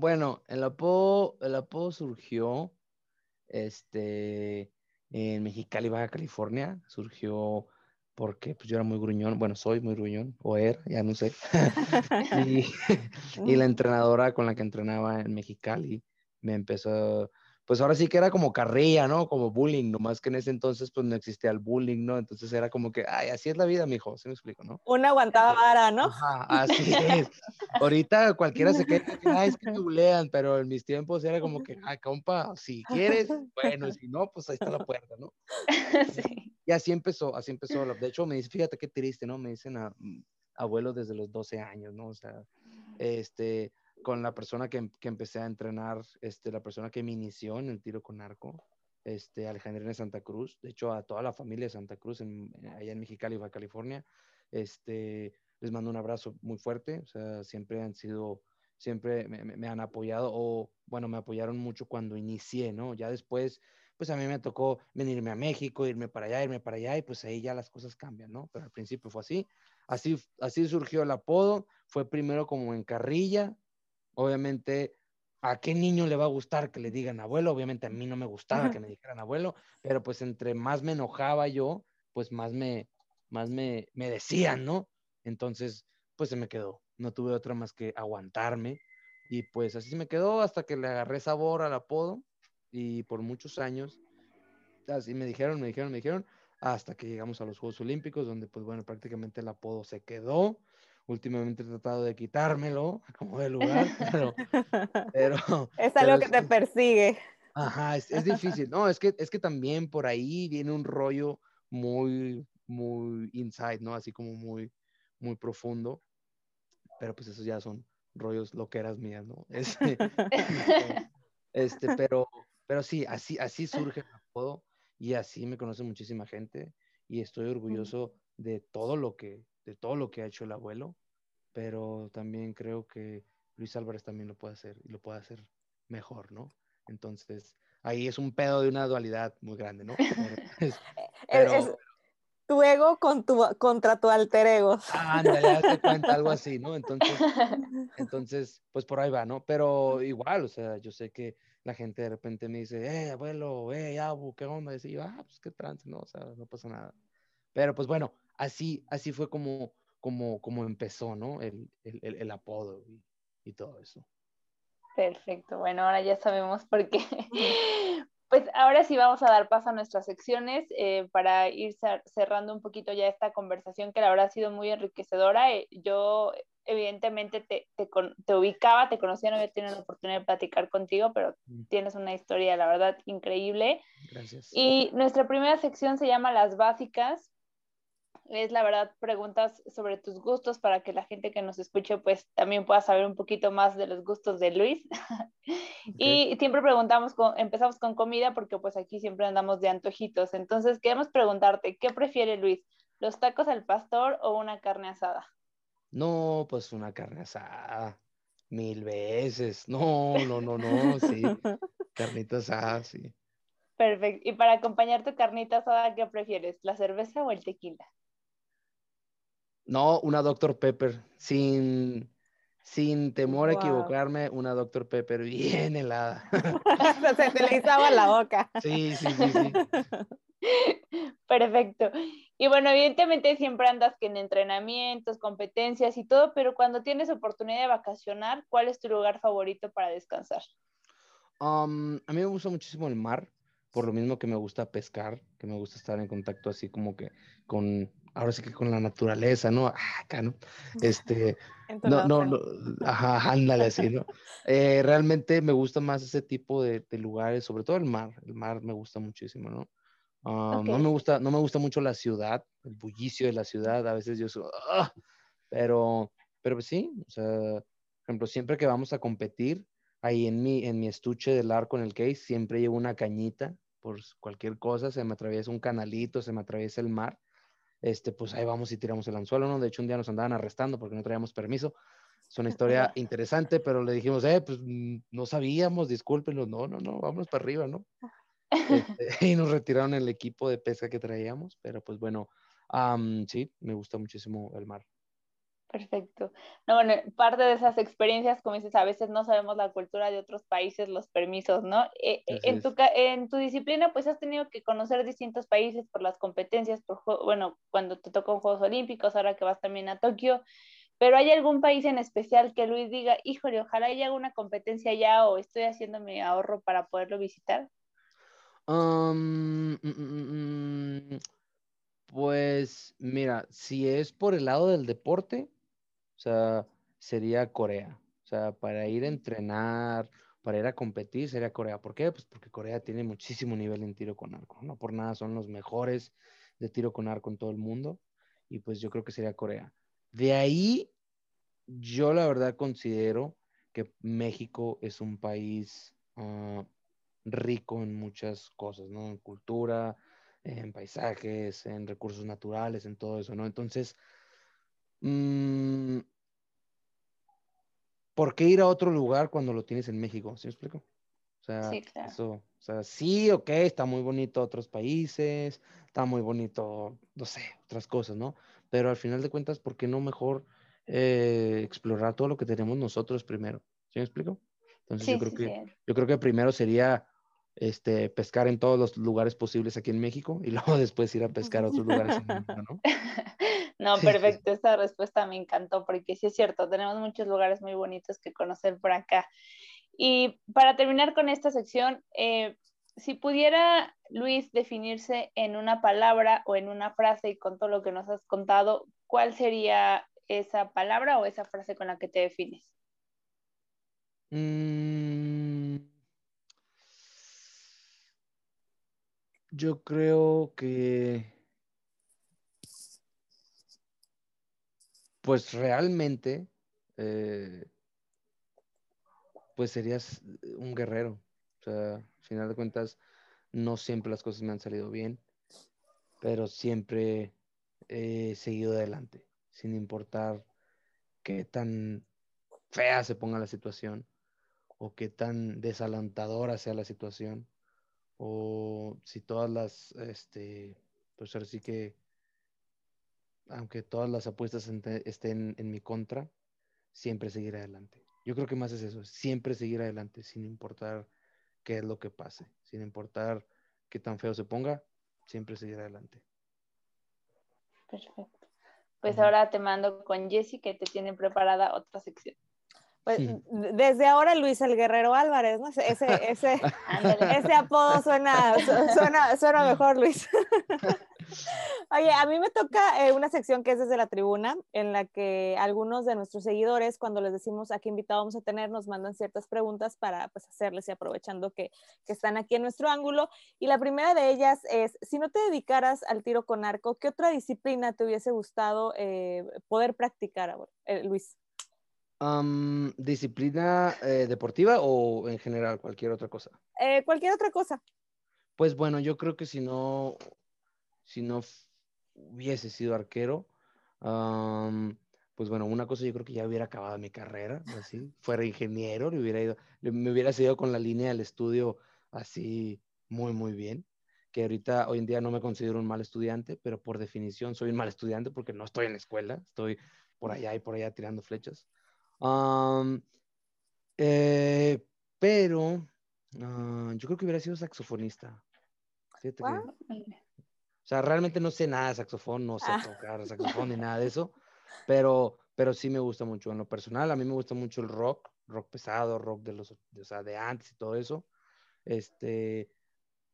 bueno, el apodo, el apodo surgió este, en Mexicali, Baja California. Surgió porque pues, yo era muy gruñón, bueno, soy muy gruñón, o era, ya no sé. <laughs> <laughs> y, y, la entrenadora con la que entrenaba en Mexicali me empezó, pues ahora sí que era como carrilla, ¿no? Como bullying, nomás que en ese entonces pues no existía el bullying, ¿no? Entonces era como que, ay, así es la vida, mijo, ¿se me explico, no? Una aguantada vara, ¿no? Ajá, así es. Ahorita cualquiera se queda, ay, es que te <laughs> bulean, pero en mis tiempos era como que, ay, compa, si quieres, bueno, si no, pues ahí está la puerta, ¿no? Sí. Y así empezó, así empezó. De <laughs> hecho, me dice, fíjate qué triste, ¿no? Me dicen a, mm, abuelo desde los 12 años, ¿no? O sea, este, con la persona que, que, empecé a entrenar, este, la persona que me inició en el tiro con arco, este, Alejandrina Santa Cruz, de hecho a toda la familia de Santa Cruz en, allá en Mexicali, Baja California, este, les mando un abrazo muy fuerte, o sea, siempre han sido, siempre me, me, han apoyado, o bueno, me apoyaron mucho cuando inicié, ¿no? Ya después, pues a mí me tocó venirme a México, irme para allá, irme para allá, y pues ahí ya las cosas cambian, ¿no? Pero al principio fue así, así, así surgió el apodo, fue primero como en carrilla, obviamente, ¿a qué niño le va a gustar que le digan abuelo? Obviamente a mí no me gustaba que me dijeran abuelo, pero pues entre más me enojaba yo, pues más me, más me, me decían, ¿no? Entonces, pues se me quedó. No tuve otra más que aguantarme. Y pues así se me quedó hasta que le agarré sabor al apodo. Y por muchos años, así me dijeron, me dijeron, me dijeron, hasta que llegamos a los Juegos Olímpicos, donde pues bueno, prácticamente el apodo se quedó últimamente he tratado de quitármelo <laughs> como de lugar, pero... <laughs> es algo que te persigue. Ajá, es, es, difícil. No, es que, es que también por ahí viene un rollo muy, muy inside, ¿no? Así como muy, muy profundo. Pero pues esos ya son rollos loqueras mías, ¿no? <laughs> Este, este, pero, pero sí, así, así surge el apodo y así me conoce muchísima gente y estoy orgulloso de todo lo que, de todo lo que ha hecho el abuelo, pero también creo que Luis Álvarez también lo puede hacer y lo puede hacer mejor, ¿no? Entonces, ahí es un pedo de una dualidad muy grande, ¿no? <laughs> <laughs> es, tu ego con tu, contra tu alter ego. Ándale, ya te cuenta algo así, ¿no? <laughs> Entonces, entonces, pues por ahí va, ¿no? Pero igual, o sea, yo sé que la gente de repente me dice, eh, abuelo, eh, abu, ¿qué onda? Y yo, ah, pues qué trance, ¿no? O sea, no pasa nada. Pero pues bueno, así, así fue como, como, como empezó, ¿no? El, el, el, apodo y, y todo eso. Perfecto, bueno, ahora ya sabemos por qué. <laughs> <laughs> Pues ahora sí vamos a dar paso a nuestras secciones eh, para ir cerrando un poquito ya esta conversación que la verdad ha sido muy enriquecedora. Eh, yo evidentemente te, te, ubicaba, te conocía, no había tenido la oportunidad de platicar contigo, pero mm. tienes una historia, la verdad, increíble. Gracias. Y nuestra primera sección se llama Las Básicas es la verdad preguntas sobre tus gustos para que la gente que nos escuche pues también pueda saber un poquito más de los gustos de Luis. <laughs> Y siempre preguntamos, empezamos con comida porque pues aquí siempre andamos de antojitos. Entonces queremos preguntarte, ¿qué prefiere Luis? ¿Los tacos al pastor o una carne asada? No, pues una carne asada. Mil veces. No, no, no, no, sí. <laughs> Carnita asada, sí. Perfecto. Y para acompañar tu carnita asada, ¿qué prefieres? ¿La cerveza o el tequila? No, una Dr. Pepper, sin, sin temor a equivocarme, una Dr. Pepper bien helada. <laughs> Se te le izaba la boca. Sí, sí, sí, sí. <laughs> <laughs> Perfecto. Y bueno, evidentemente siempre andas que en entrenamientos, competencias y todo, pero cuando tienes oportunidad de vacacionar, ¿cuál es tu lugar favorito para descansar? Um, a mí me gusta muchísimo el mar, por lo mismo que me gusta pescar, que me gusta estar en contacto así como que con ahora sí que con la naturaleza, ¿no? Ah, acá, ¿no? Este, <laughs> no, no, no, ajá, ándale así, ¿no? <laughs> Eh, realmente me gusta más ese tipo de, lugares, sobre todo el mar, el mar me gusta muchísimo, ¿no? Ah, no, me gusta, no me gusta mucho la ciudad, el bullicio de la ciudad, a veces yo soy, ¡ah! pero, pero pues sí, o sea, por ejemplo, siempre que vamos a competir, ahí en mi, en mi estuche del arco en el case, siempre llevo una cañita por cualquier cosa, se me atraviesa un canalito, se me atraviesa el mar, este, pues ahí vamos y tiramos el anzuelo, ¿no? De hecho, un día nos andaban arrestando porque no traíamos permiso. Es una historia <laughs> interesante, pero le dijimos, eh, pues mm, no sabíamos, discúlpenos, no, no, no, vámonos para arriba, ¿no? Este, <laughs> y nos retiraron el equipo de pesca que traíamos, pero pues bueno, sí, me gusta muchísimo el mar. Perfecto. No, bueno, parte de esas experiencias, como dices, a veces no sabemos la cultura de otros países, los permisos, ¿no? Eh, eh, en, tu, en tu disciplina, pues has tenido que conocer distintos países por las competencias, por, bueno, cuando te tocó Juegos Olímpicos, ahora que vas también a Tokio, pero ¿hay algún país en especial que Luis diga, híjole, ojalá haya una competencia ya o estoy haciendo mi ahorro para poderlo visitar? Mm, mm, mm, pues mira, si es por el lado del deporte, o sea, sería Corea. O sea, para ir a entrenar, para ir a competir, sería Corea. ¿Por qué? Pues porque Corea tiene muchísimo nivel en tiro con arco. No por nada son los mejores de tiro con arco en todo el mundo. Y pues yo creo que sería Corea. De ahí, yo la verdad considero que México es un país ah, rico en muchas cosas, ¿no? En cultura, en paisajes, en recursos naturales, en todo eso, ¿no? Entonces, Mm, ¿por qué ir a otro lugar cuando lo tienes en México? ¿Sí me explico? O sea, sí, eso, o sea, sí, ok, está muy bonito otros países, está muy bonito, no sé, otras cosas, ¿no? Pero al final de cuentas, ¿por qué no mejor eh, explorar todo lo que tenemos nosotros primero? ¿Sí me explico? Entonces yo creo que yo creo que primero sería este pescar en todos los lugares posibles aquí en México y <laughs> luego después ir a pescar a otros lugares en México, <laughs> ¿no? No, perfecto, esta respuesta me encantó porque sí es cierto, tenemos muchos lugares muy bonitos que conocer por acá. Y para terminar con esta sección, eh, si pudiera Luis definirse en una palabra o en una frase y con todo lo que nos has contado, ¿cuál sería esa palabra o esa frase con la que te defines? Mm. Yo creo que pues realmente, eh, pues serías un guerrero. O sea, al final de cuentas, no siempre las cosas me han salido bien, pero siempre he seguido adelante, sin importar qué tan fea se ponga la situación o qué tan desalentadora sea la situación o si todas las, este, pues ahora sí que, aunque todas las apuestas estén en mi contra, siempre seguir adelante. Yo creo que más es eso, siempre seguir adelante sin importar qué es lo que pase, sin importar qué tan feo se ponga, siempre seguir adelante. Perfecto. Pues ahora te mando con Jessy que te tiene preparada otra sección. Pues desde ahora Luis el Guerrero Álvarez, ¿no? Ese, ese, <laughs> ese apodo suena, suena, suena mejor, Luis. <laughs> Oye, a mí me toca eh, una sección que es desde la tribuna, en la que algunos de nuestros seguidores, cuando les decimos a qué invitado vamos a tener, nos mandan ciertas preguntas para pues, hacerles y aprovechando que, que, están aquí en nuestro ángulo. Y la primera de ellas es, si no te dedicaras al tiro con arco, ¿qué otra disciplina te hubiese gustado eh, poder practicar, eh, Luis? ¿Disciplina deportiva o en general cualquier otra cosa? cualquier otra cosa. Pues bueno, yo creo que si no, si no hubiese sido arquero, pues bueno, una cosa yo creo que ya hubiera acabado mi carrera, así, fuera ingeniero, le hubiera ido, me hubiera seguido con la línea del estudio así muy, muy bien, que ahorita, hoy en día no me considero un mal estudiante, pero por definición soy un mal estudiante porque no estoy en la escuela, estoy por allá y por allá tirando flechas. Eh, pero ah, yo creo que hubiera sido saxofonista. O sea, realmente no sé nada de saxofón, no sé ah. tocar saxofón ni nada de eso, pero, pero sí me gusta mucho. En lo personal, a mí me gusta mucho el rock, rock pesado, rock de los, o sea, de antes y todo eso. Este,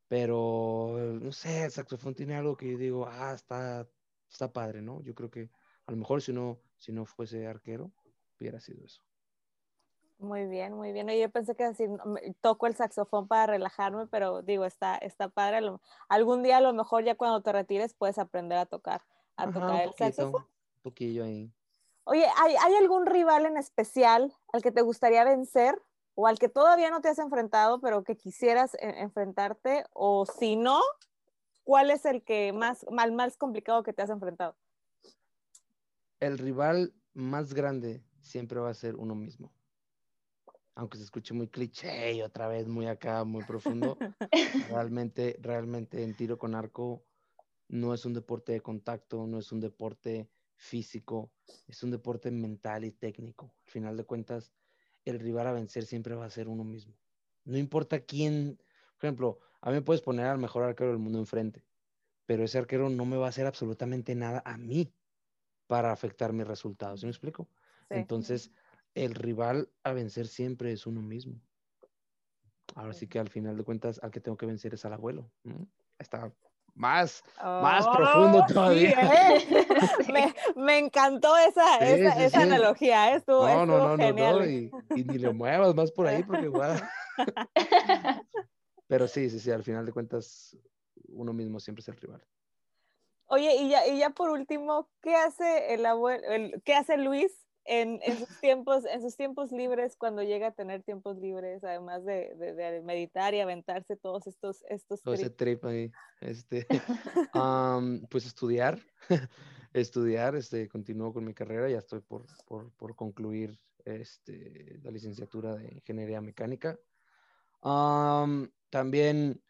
pero no sé, el saxofón tiene algo que yo digo, ah, está, está padre, ¿no? Yo creo que a lo mejor si no, si no fuese arquero, hubiera sido eso. Muy bien, muy bien. Yo pensé que decir, toco el saxofón para relajarme, pero digo, está, está padre. Algún día a lo mejor ya cuando te retires puedes aprender a tocar, a tocar el saxofón. Un poquillo ahí. Oye, ¿hay, algún rival en especial al que te gustaría vencer o al que todavía no te has enfrentado, pero que quisieras e, enfrentarte? O si no, ¿cuál es el que más, mal, más complicado que te has enfrentado? El rival más grande siempre va a ser uno mismo aunque se escuche muy cliché y otra vez muy acá, muy profundo, <laughs> realmente, realmente en tiro con arco no es un deporte de contacto, no es un deporte físico, es un deporte mental y técnico. Al final de cuentas, el rival a vencer siempre va a ser uno mismo. No importa quién, por ejemplo, a mí me puedes poner al mejor arquero del mundo enfrente, pero ese arquero no me va a hacer absolutamente nada a mí para afectar mis resultados. ¿Sí me explico? Entonces, el rival a vencer siempre es uno mismo. Ahora sí que al final de cuentas, al que tengo que vencer es al abuelo. Está más, más profundo oh, todavía. ¿eh? <laughs> me, encantó esa, esa, analogía, ¿eh? estuvo, no, no, no, genial. No, y, ni le muevas más por ahí porque igual. <laughs> Pero sí, sí, sí, al final de cuentas, uno mismo siempre es el rival. Oye, y ya, y ya por último, ¿qué hace el abuelo, qué hace Luis en, sus tiempos, en sus tiempos libres, cuando llega a tener tiempos libres, además de, meditar y aventarse todos estos... estos Todo ese trip ahí. Este, <laughs> pues estudiar, <laughs> estudiar, este, continúo con mi carrera, ya estoy por, concluir este, la licenciatura de Ingeniería Mecánica. también,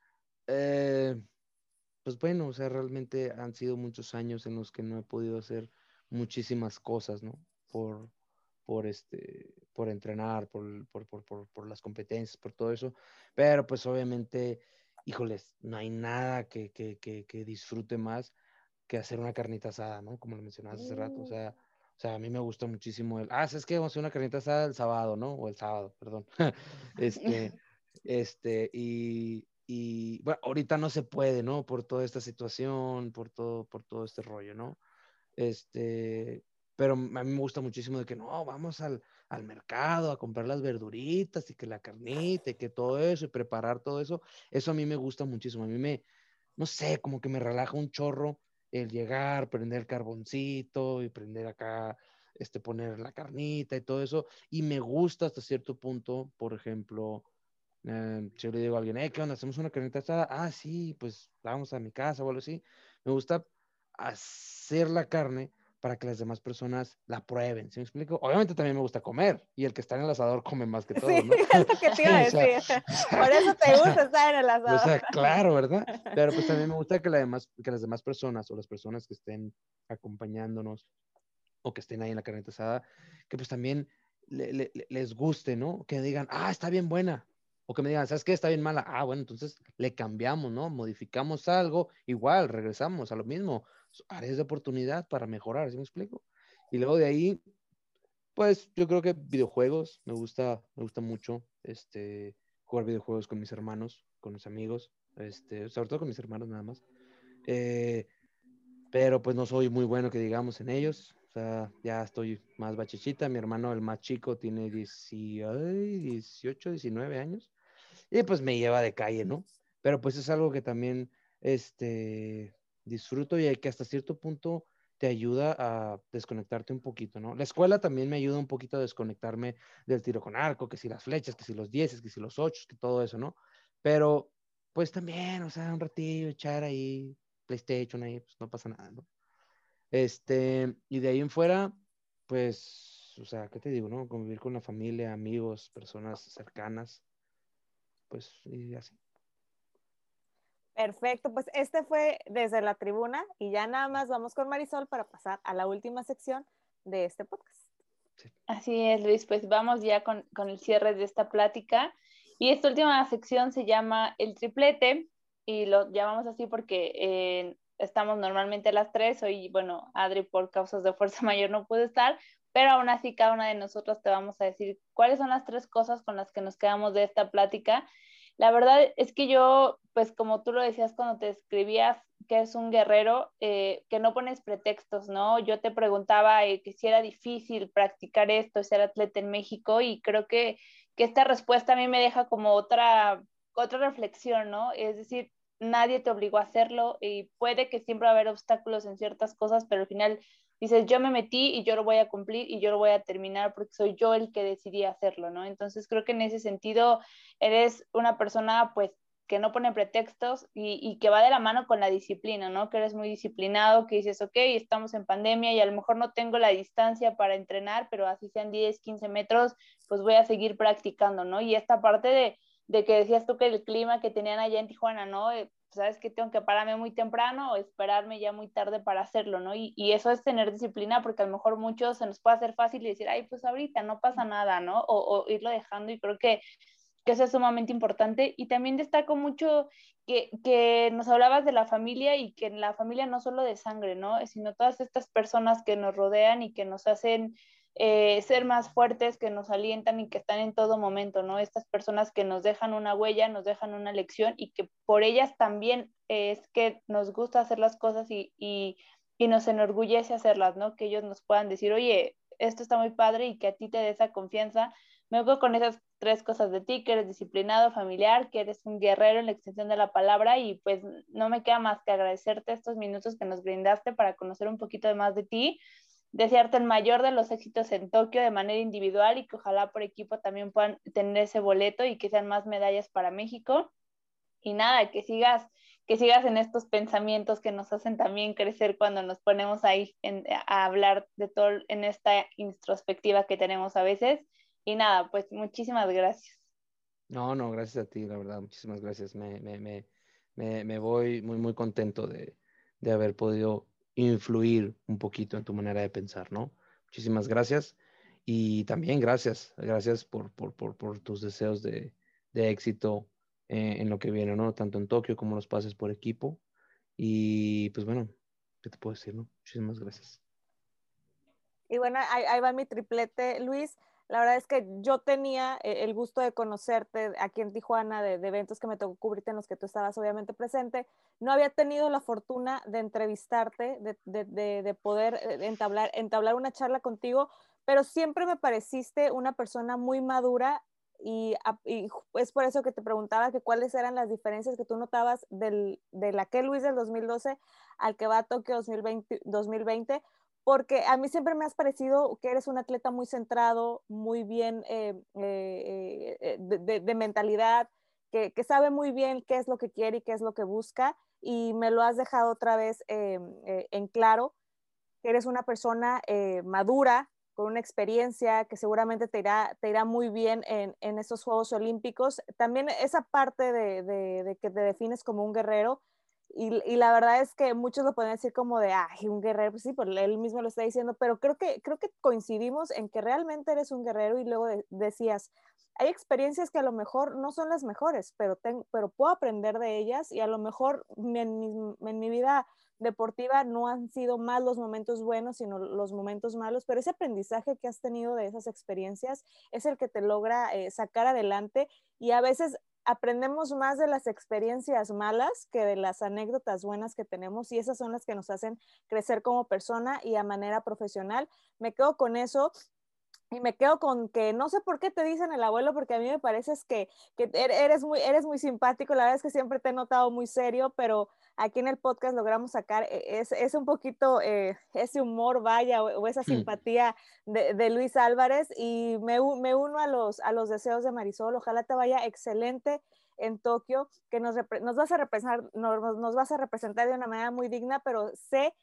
eh, pues bueno, o sea, realmente han sido muchos años en los que no he podido hacer muchísimas cosas, ¿no? Por, por, este, por entrenar, por, por, por, por, las competencias, por todo eso. Pero pues obviamente, híjoles, no hay nada que, que, que, disfrute más que hacer una carnita asada, ¿no? Como lo mencionabas hace rato. O sea, o sea, a mí me gusta muchísimo el, ah, es que vamos a hacer una carnita asada el sábado, ¿no? O el sábado, perdón. <laughs> este, <laughs> este, y, y bueno, ahorita no se puede, ¿no? Por toda esta situación, por todo, por todo este rollo, ¿no? Este, pero a mí me gusta muchísimo de que no, vamos al, al, mercado a comprar las verduritas y que la carnita y que todo eso y preparar todo eso. Eso a mí me gusta muchísimo. A mí me, no sé, como que me relaja un chorro el llegar, prender el carboncito y prender acá, este, poner la carnita y todo eso. Y me gusta hasta cierto punto, por ejemplo, Eh, si yo le digo a alguien, hey, ¿qué onda? ¿Hacemos una carnita asada? Ah, sí, pues vamos a mi casa o algo así. Me gusta hacer la carne para que las demás personas la prueben, ¿sí me explico? Obviamente también me gusta comer y el que está en el asador come más que <laughs> todo, sí, ¿no? es lo que te iba a <laughs> decir. <laughs> Por eso te gusta estar en el asador. O sea, claro, ¿verdad? Pero pues también me gusta que, la demás, que las demás personas o las personas que estén acompañándonos o que estén ahí en la carnita asada, que pues también le- le- le- les guste, ¿no? Que digan, ah, está bien buena. O que me digan, ¿sabes qué? Está bien mala. Ah, bueno, entonces le cambiamos, ¿no? Modificamos algo, igual, regresamos a lo mismo. Áreas de oportunidad para mejorar, ¿sí me explico? Y luego de ahí, pues yo creo que videojuegos, me gusta, me gusta mucho este, jugar videojuegos con mis hermanos, con mis amigos, este, sobre todo con mis hermanos nada más. Eh, pero pues no soy muy bueno que digamos en ellos. O sea, ya estoy más bachichita. Mi hermano, el más chico, tiene 18, 18, 19 años. Y pues me lleva de calle, ¿no? Pero pues es algo que también este, disfruto y que hasta cierto punto te ayuda a desconectarte un poquito, ¿no? La escuela también me ayuda un poquito a desconectarme del tiro con arco, que si las flechas, que si los dieces, que si los ocho, que todo eso, ¿no? Pero pues también, o sea, un ratillo, echar ahí PlayStation ahí, pues no pasa nada, ¿no? Este, y de ahí en fuera, pues, o sea, ¿qué te digo, no? Convivir con la familia, amigos, personas cercanas, pues, y así. Perfecto, pues este fue desde la tribuna y ya nada más vamos con Marisol para pasar a la última sección de este podcast. Así es, Luis, pues vamos ya con, con el cierre de esta plática. Y esta última sección se llama el triplete y lo llamamos así porque eh, estamos normalmente las tres. Hoy, bueno, Adri por causas de fuerza <laughs> mayor no puede estar, pero aún así cada una de nosotros te vamos a decir cuáles son las tres cosas con las que nos quedamos de esta plática. La verdad es que yo, pues como tú lo decías cuando te escribías que es un guerrero, eh, que no pones pretextos, ¿no? Yo te preguntaba eh, que si era difícil practicar esto, ser atleta en México y creo que, que esta respuesta a mí me deja como otra, otra reflexión, ¿no? Es decir, nadie te obligó a hacerlo y puede que siempre va a haber obstáculos en ciertas cosas, pero al final dices, yo me metí y yo lo voy a cumplir y yo lo voy a terminar porque soy yo el que decidí hacerlo, ¿no? Entonces creo que en ese sentido eres una persona pues que no pone pretextos y, y, que va de la mano con la disciplina, ¿no? Que eres muy disciplinado, que dices, ok, estamos en pandemia y a lo mejor no tengo la distancia para entrenar, pero así sean 10, 15 metros, pues voy a seguir practicando, ¿no? Y esta parte de, de que decías tú que el clima que tenían allá en Tijuana, ¿no? Sabes que tengo que pararme muy temprano o esperarme ya muy tarde para hacerlo, ¿no? Y, y, eso es tener disciplina porque a lo mejor muchos se nos puede hacer fácil y decir, ay, pues ahorita no pasa nada, ¿no? O, o irlo dejando y creo que, que eso es sumamente importante. Y también destaco mucho que, que nos hablabas de la familia y que en la familia no solo de sangre, ¿no? Sino todas estas personas que nos rodean y que nos hacen eh, ser más fuertes, que nos alientan y que están en todo momento, ¿no? Estas personas que nos dejan una huella, nos dejan una lección y que por ellas también es que nos gusta hacer las cosas y, y, y nos enorgullece hacerlas, ¿no? Que ellos nos puedan decir, oye, esto está muy padre y que a ti te dé esa confianza. Me hago con esas tres cosas de ti, que eres disciplinado, familiar, que eres un guerrero en la extensión de la palabra y pues no me queda más que agradecerte estos minutos que nos brindaste para conocer un poquito más de ti desearte el mayor de los éxitos en Tokio de manera individual y que ojalá por equipo también puedan tener ese boleto y que sean más medallas para México. Y nada, que sigas, que sigas en estos pensamientos que nos hacen también crecer cuando nos ponemos ahí en, a hablar de todo en esta introspectiva que tenemos a veces. Y nada, pues muchísimas gracias. No, no, gracias a ti, la verdad, muchísimas gracias. Me, me, me, me, voy muy, muy contento de, de haber podido influir un poquito en tu manera de pensar, ¿no? Muchísimas gracias. Y también gracias, gracias por, por, por, tus deseos de, de éxito eh, en lo que viene, ¿no? Tanto en Tokio como los pases por equipo. Y pues bueno, ¿qué te puedo decir, no? Muchísimas gracias. Y bueno, ahí va mi triplete, Luis. La verdad es que yo tenía el gusto de conocerte aquí en Tijuana, de, de, eventos que me tocó cubrirte en los que tú estabas obviamente presente. No había tenido la fortuna de entrevistarte, de, de, de poder entablar, entablar una charla contigo, pero siempre me pareciste una persona muy madura y, y, es por eso que te preguntaba que cuáles eran las diferencias que tú notabas del, del aquel Luis del 2012 al que va a Tokio 2020, 2020 porque a mí siempre me has parecido que eres un atleta muy centrado, muy bien eh, eh, eh, de, mentalidad, que, sabe muy bien qué es lo que quiere y qué es lo que busca, y me lo has dejado otra vez en claro, que eres una persona madura, con una experiencia que seguramente te irá, te irá muy bien en, en estos Juegos Olímpicos. También esa parte de, de que te defines como un guerrero, y, la verdad es que muchos lo pueden decir como de, ay, un guerrero, pues sí, pues él mismo lo está diciendo, pero creo que, creo que coincidimos en que realmente eres un guerrero y luego decías, hay experiencias que a lo mejor no son las mejores, pero, pero puedo aprender de ellas y a lo mejor en mi, vida deportiva no han sido más los momentos buenos, sino los momentos malos, pero ese aprendizaje que has tenido de esas experiencias es el que te logra eh, sacar adelante y a veces aprendemos más de las experiencias malas que de las anécdotas buenas que tenemos y esas son las que nos hacen crecer como persona y a manera profesional. Me quedo con eso y me quedo con que no sé por qué te dicen el abuelo, porque a mí me parece que, que er, eres, muy, eres muy simpático, la verdad es que siempre te he notado muy serio, pero aquí en el podcast logramos sacar e, es, un poquito eh, ese humor, vaya, o, esa mm. simpatía de, Luis Álvarez y me, me, uno a los, a los deseos de Marisol, ojalá te vaya excelente en Tokio, que nos, nos vas a representar, nos, nos vas a representar de una manera muy digna, pero sé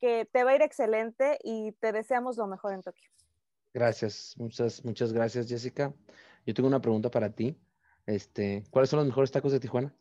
que te va a ir excelente y te deseamos lo mejor en Tokio. Gracias, muchas, muchas gracias, Jessica. Yo tengo una pregunta para ti. Este, ¿cuáles son los mejores tacos de Tijuana?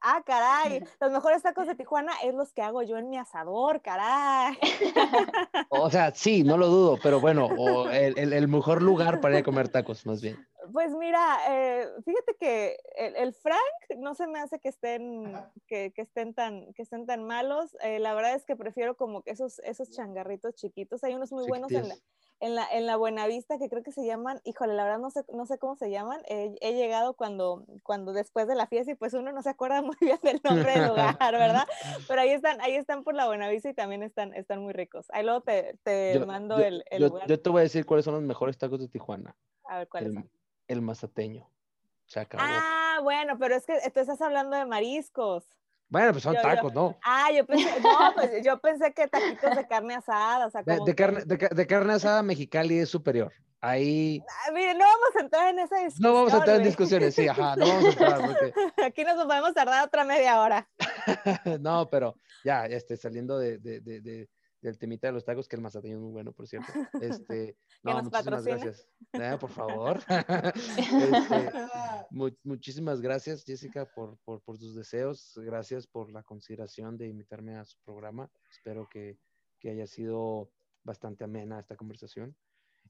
Ah, caray, los mejores tacos de Tijuana es los que hago yo en mi asador, caray. <laughs> O sea, sí, no lo dudo, pero bueno, el, mejor lugar para ir a comer tacos, más bien. Pues mira, eh, fíjate que el, Frank no se me hace que estén, que, estén, tan, que estén tan malos. Eh, la verdad es que prefiero como que esos, esos changarritos chiquitos. Hay unos muy buenos en la, en la, en la Buenavista, que creo que se llaman, híjole, la verdad no sé, no sé cómo se llaman, he llegado cuando, cuando después de la fiesta y pues uno no se acuerda <laughs> muy bien del nombre del lugar, <laughs> ¿verdad? Pero ahí están, ahí están por la Buenavista y también están, están muy ricos. Ahí luego te, te mando el, el yo, lugar. Yo te voy a decir cuáles son los mejores tacos de Tijuana. A ver, ¿cuáles el, son? El mazateño. Se acabó. Ah, bueno, pero es que tú estás hablando de mariscos. Bueno, pues son tacos, ¿no? Ah, yo pensé, no, pues yo pensé que taquitos de carne asada, o sea, como de, carne, de, carne asada mexicali es superior. Ahí. Ah, mire, no vamos a entrar en esa discusión. No vamos a entrar en discusiones, sí, ajá, no vamos a entrar. Porque... <laughs> Aquí nos podemos tardar otra media hora. <laughs> no, pero ya, este, saliendo de, de, del temita de los tacos, que el mazateño es muy bueno, por cierto. <laughs> Este, no, muchísimas gracias. Eh, por favor. <laughs> Este, muchísimas gracias, Jessica, por, por, por, tus deseos. Gracias por la consideración de invitarme a su programa. Espero que, que haya sido bastante amena esta conversación.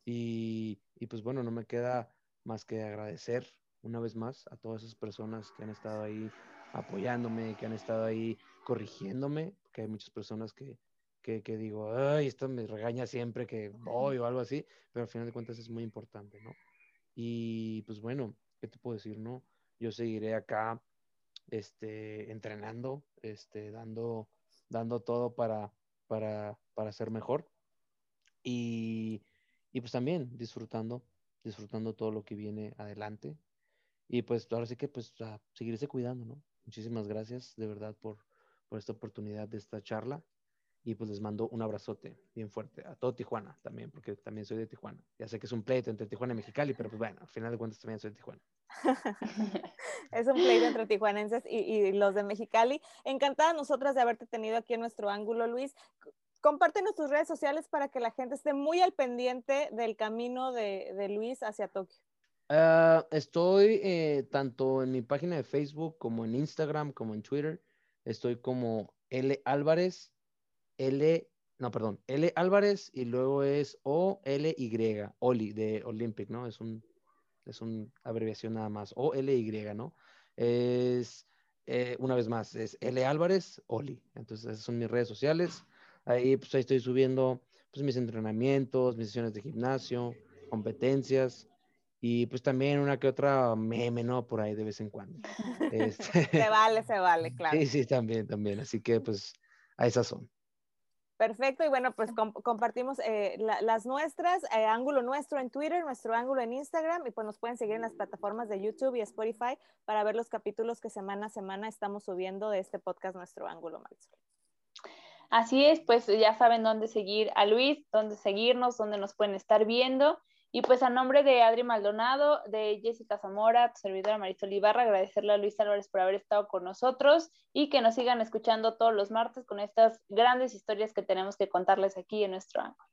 Y, y, pues bueno, no me queda más que agradecer una vez más a todas esas personas que han estado ahí apoyándome, que han estado ahí corrigiéndome, porque hay muchas personas que, que, digo, ay, esto me regaña siempre que voy o algo así, pero al final de cuentas es muy importante, ¿no? Y pues bueno, ¿qué te puedo decir, no? Yo seguiré acá, este, entrenando, este, dando, dando todo para, para, para ser mejor. Y, y pues también disfrutando, disfrutando todo lo que viene adelante. Y pues ahora sí que pues a seguirse cuidando, ¿no? Muchísimas gracias de verdad por, por esta oportunidad de esta charla. Y pues les mando un abrazote bien fuerte a todo Tijuana también, porque también soy de Tijuana. Ya sé que es un pleito entre Tijuana y Mexicali, pero pues bueno, al final de cuentas también soy de Tijuana. <laughs> es un pleito entre tijuanenses y, y, los de Mexicali. Encantada nosotras de haberte tenido aquí en nuestro ángulo, Luis. Compártenos tus redes sociales para que la gente esté muy al pendiente del camino de, de Luis hacia Tokio. Ah, estoy eh, tanto en mi página de Facebook como en Instagram, como en Twitter. Estoy como L Álvarez L, no, perdón, L Álvarez y luego es O L Y, Oli de Olympic, ¿no? Es un es una abreviación nada más, O L Y, ¿no? Es eh, una vez más, es L Álvarez, Oli. Entonces, esas son mis redes sociales. Ahí, pues, ahí estoy subiendo pues, mis entrenamientos, mis sesiones de gimnasio, competencias y pues también una que otra meme, ¿no? Por ahí de vez en cuando. <laughs> Este se vale, se vale, claro. <laughs> Sí, sí, también, también. Así que pues a esas son. Perfecto, y bueno, pues compartimos eh, las nuestras, eh, ángulo nuestro en Twitter, nuestro ángulo en Instagram, y pues nos pueden seguir en las plataformas de YouTube y Spotify para ver los capítulos que semana a semana estamos subiendo de este podcast Nuestro Ángulo Marisol. Así es, pues ya saben dónde seguir a Luis, dónde seguirnos, dónde nos pueden estar viendo. Y pues a nombre de Adri Maldonado, de Jessica Zamora, tu servidora Marisol Ibarra, agradecerle a Luis Álvarez por haber estado con nosotros y que nos sigan escuchando todos los martes con estas grandes historias que tenemos que contarles aquí en nuestro ángulo.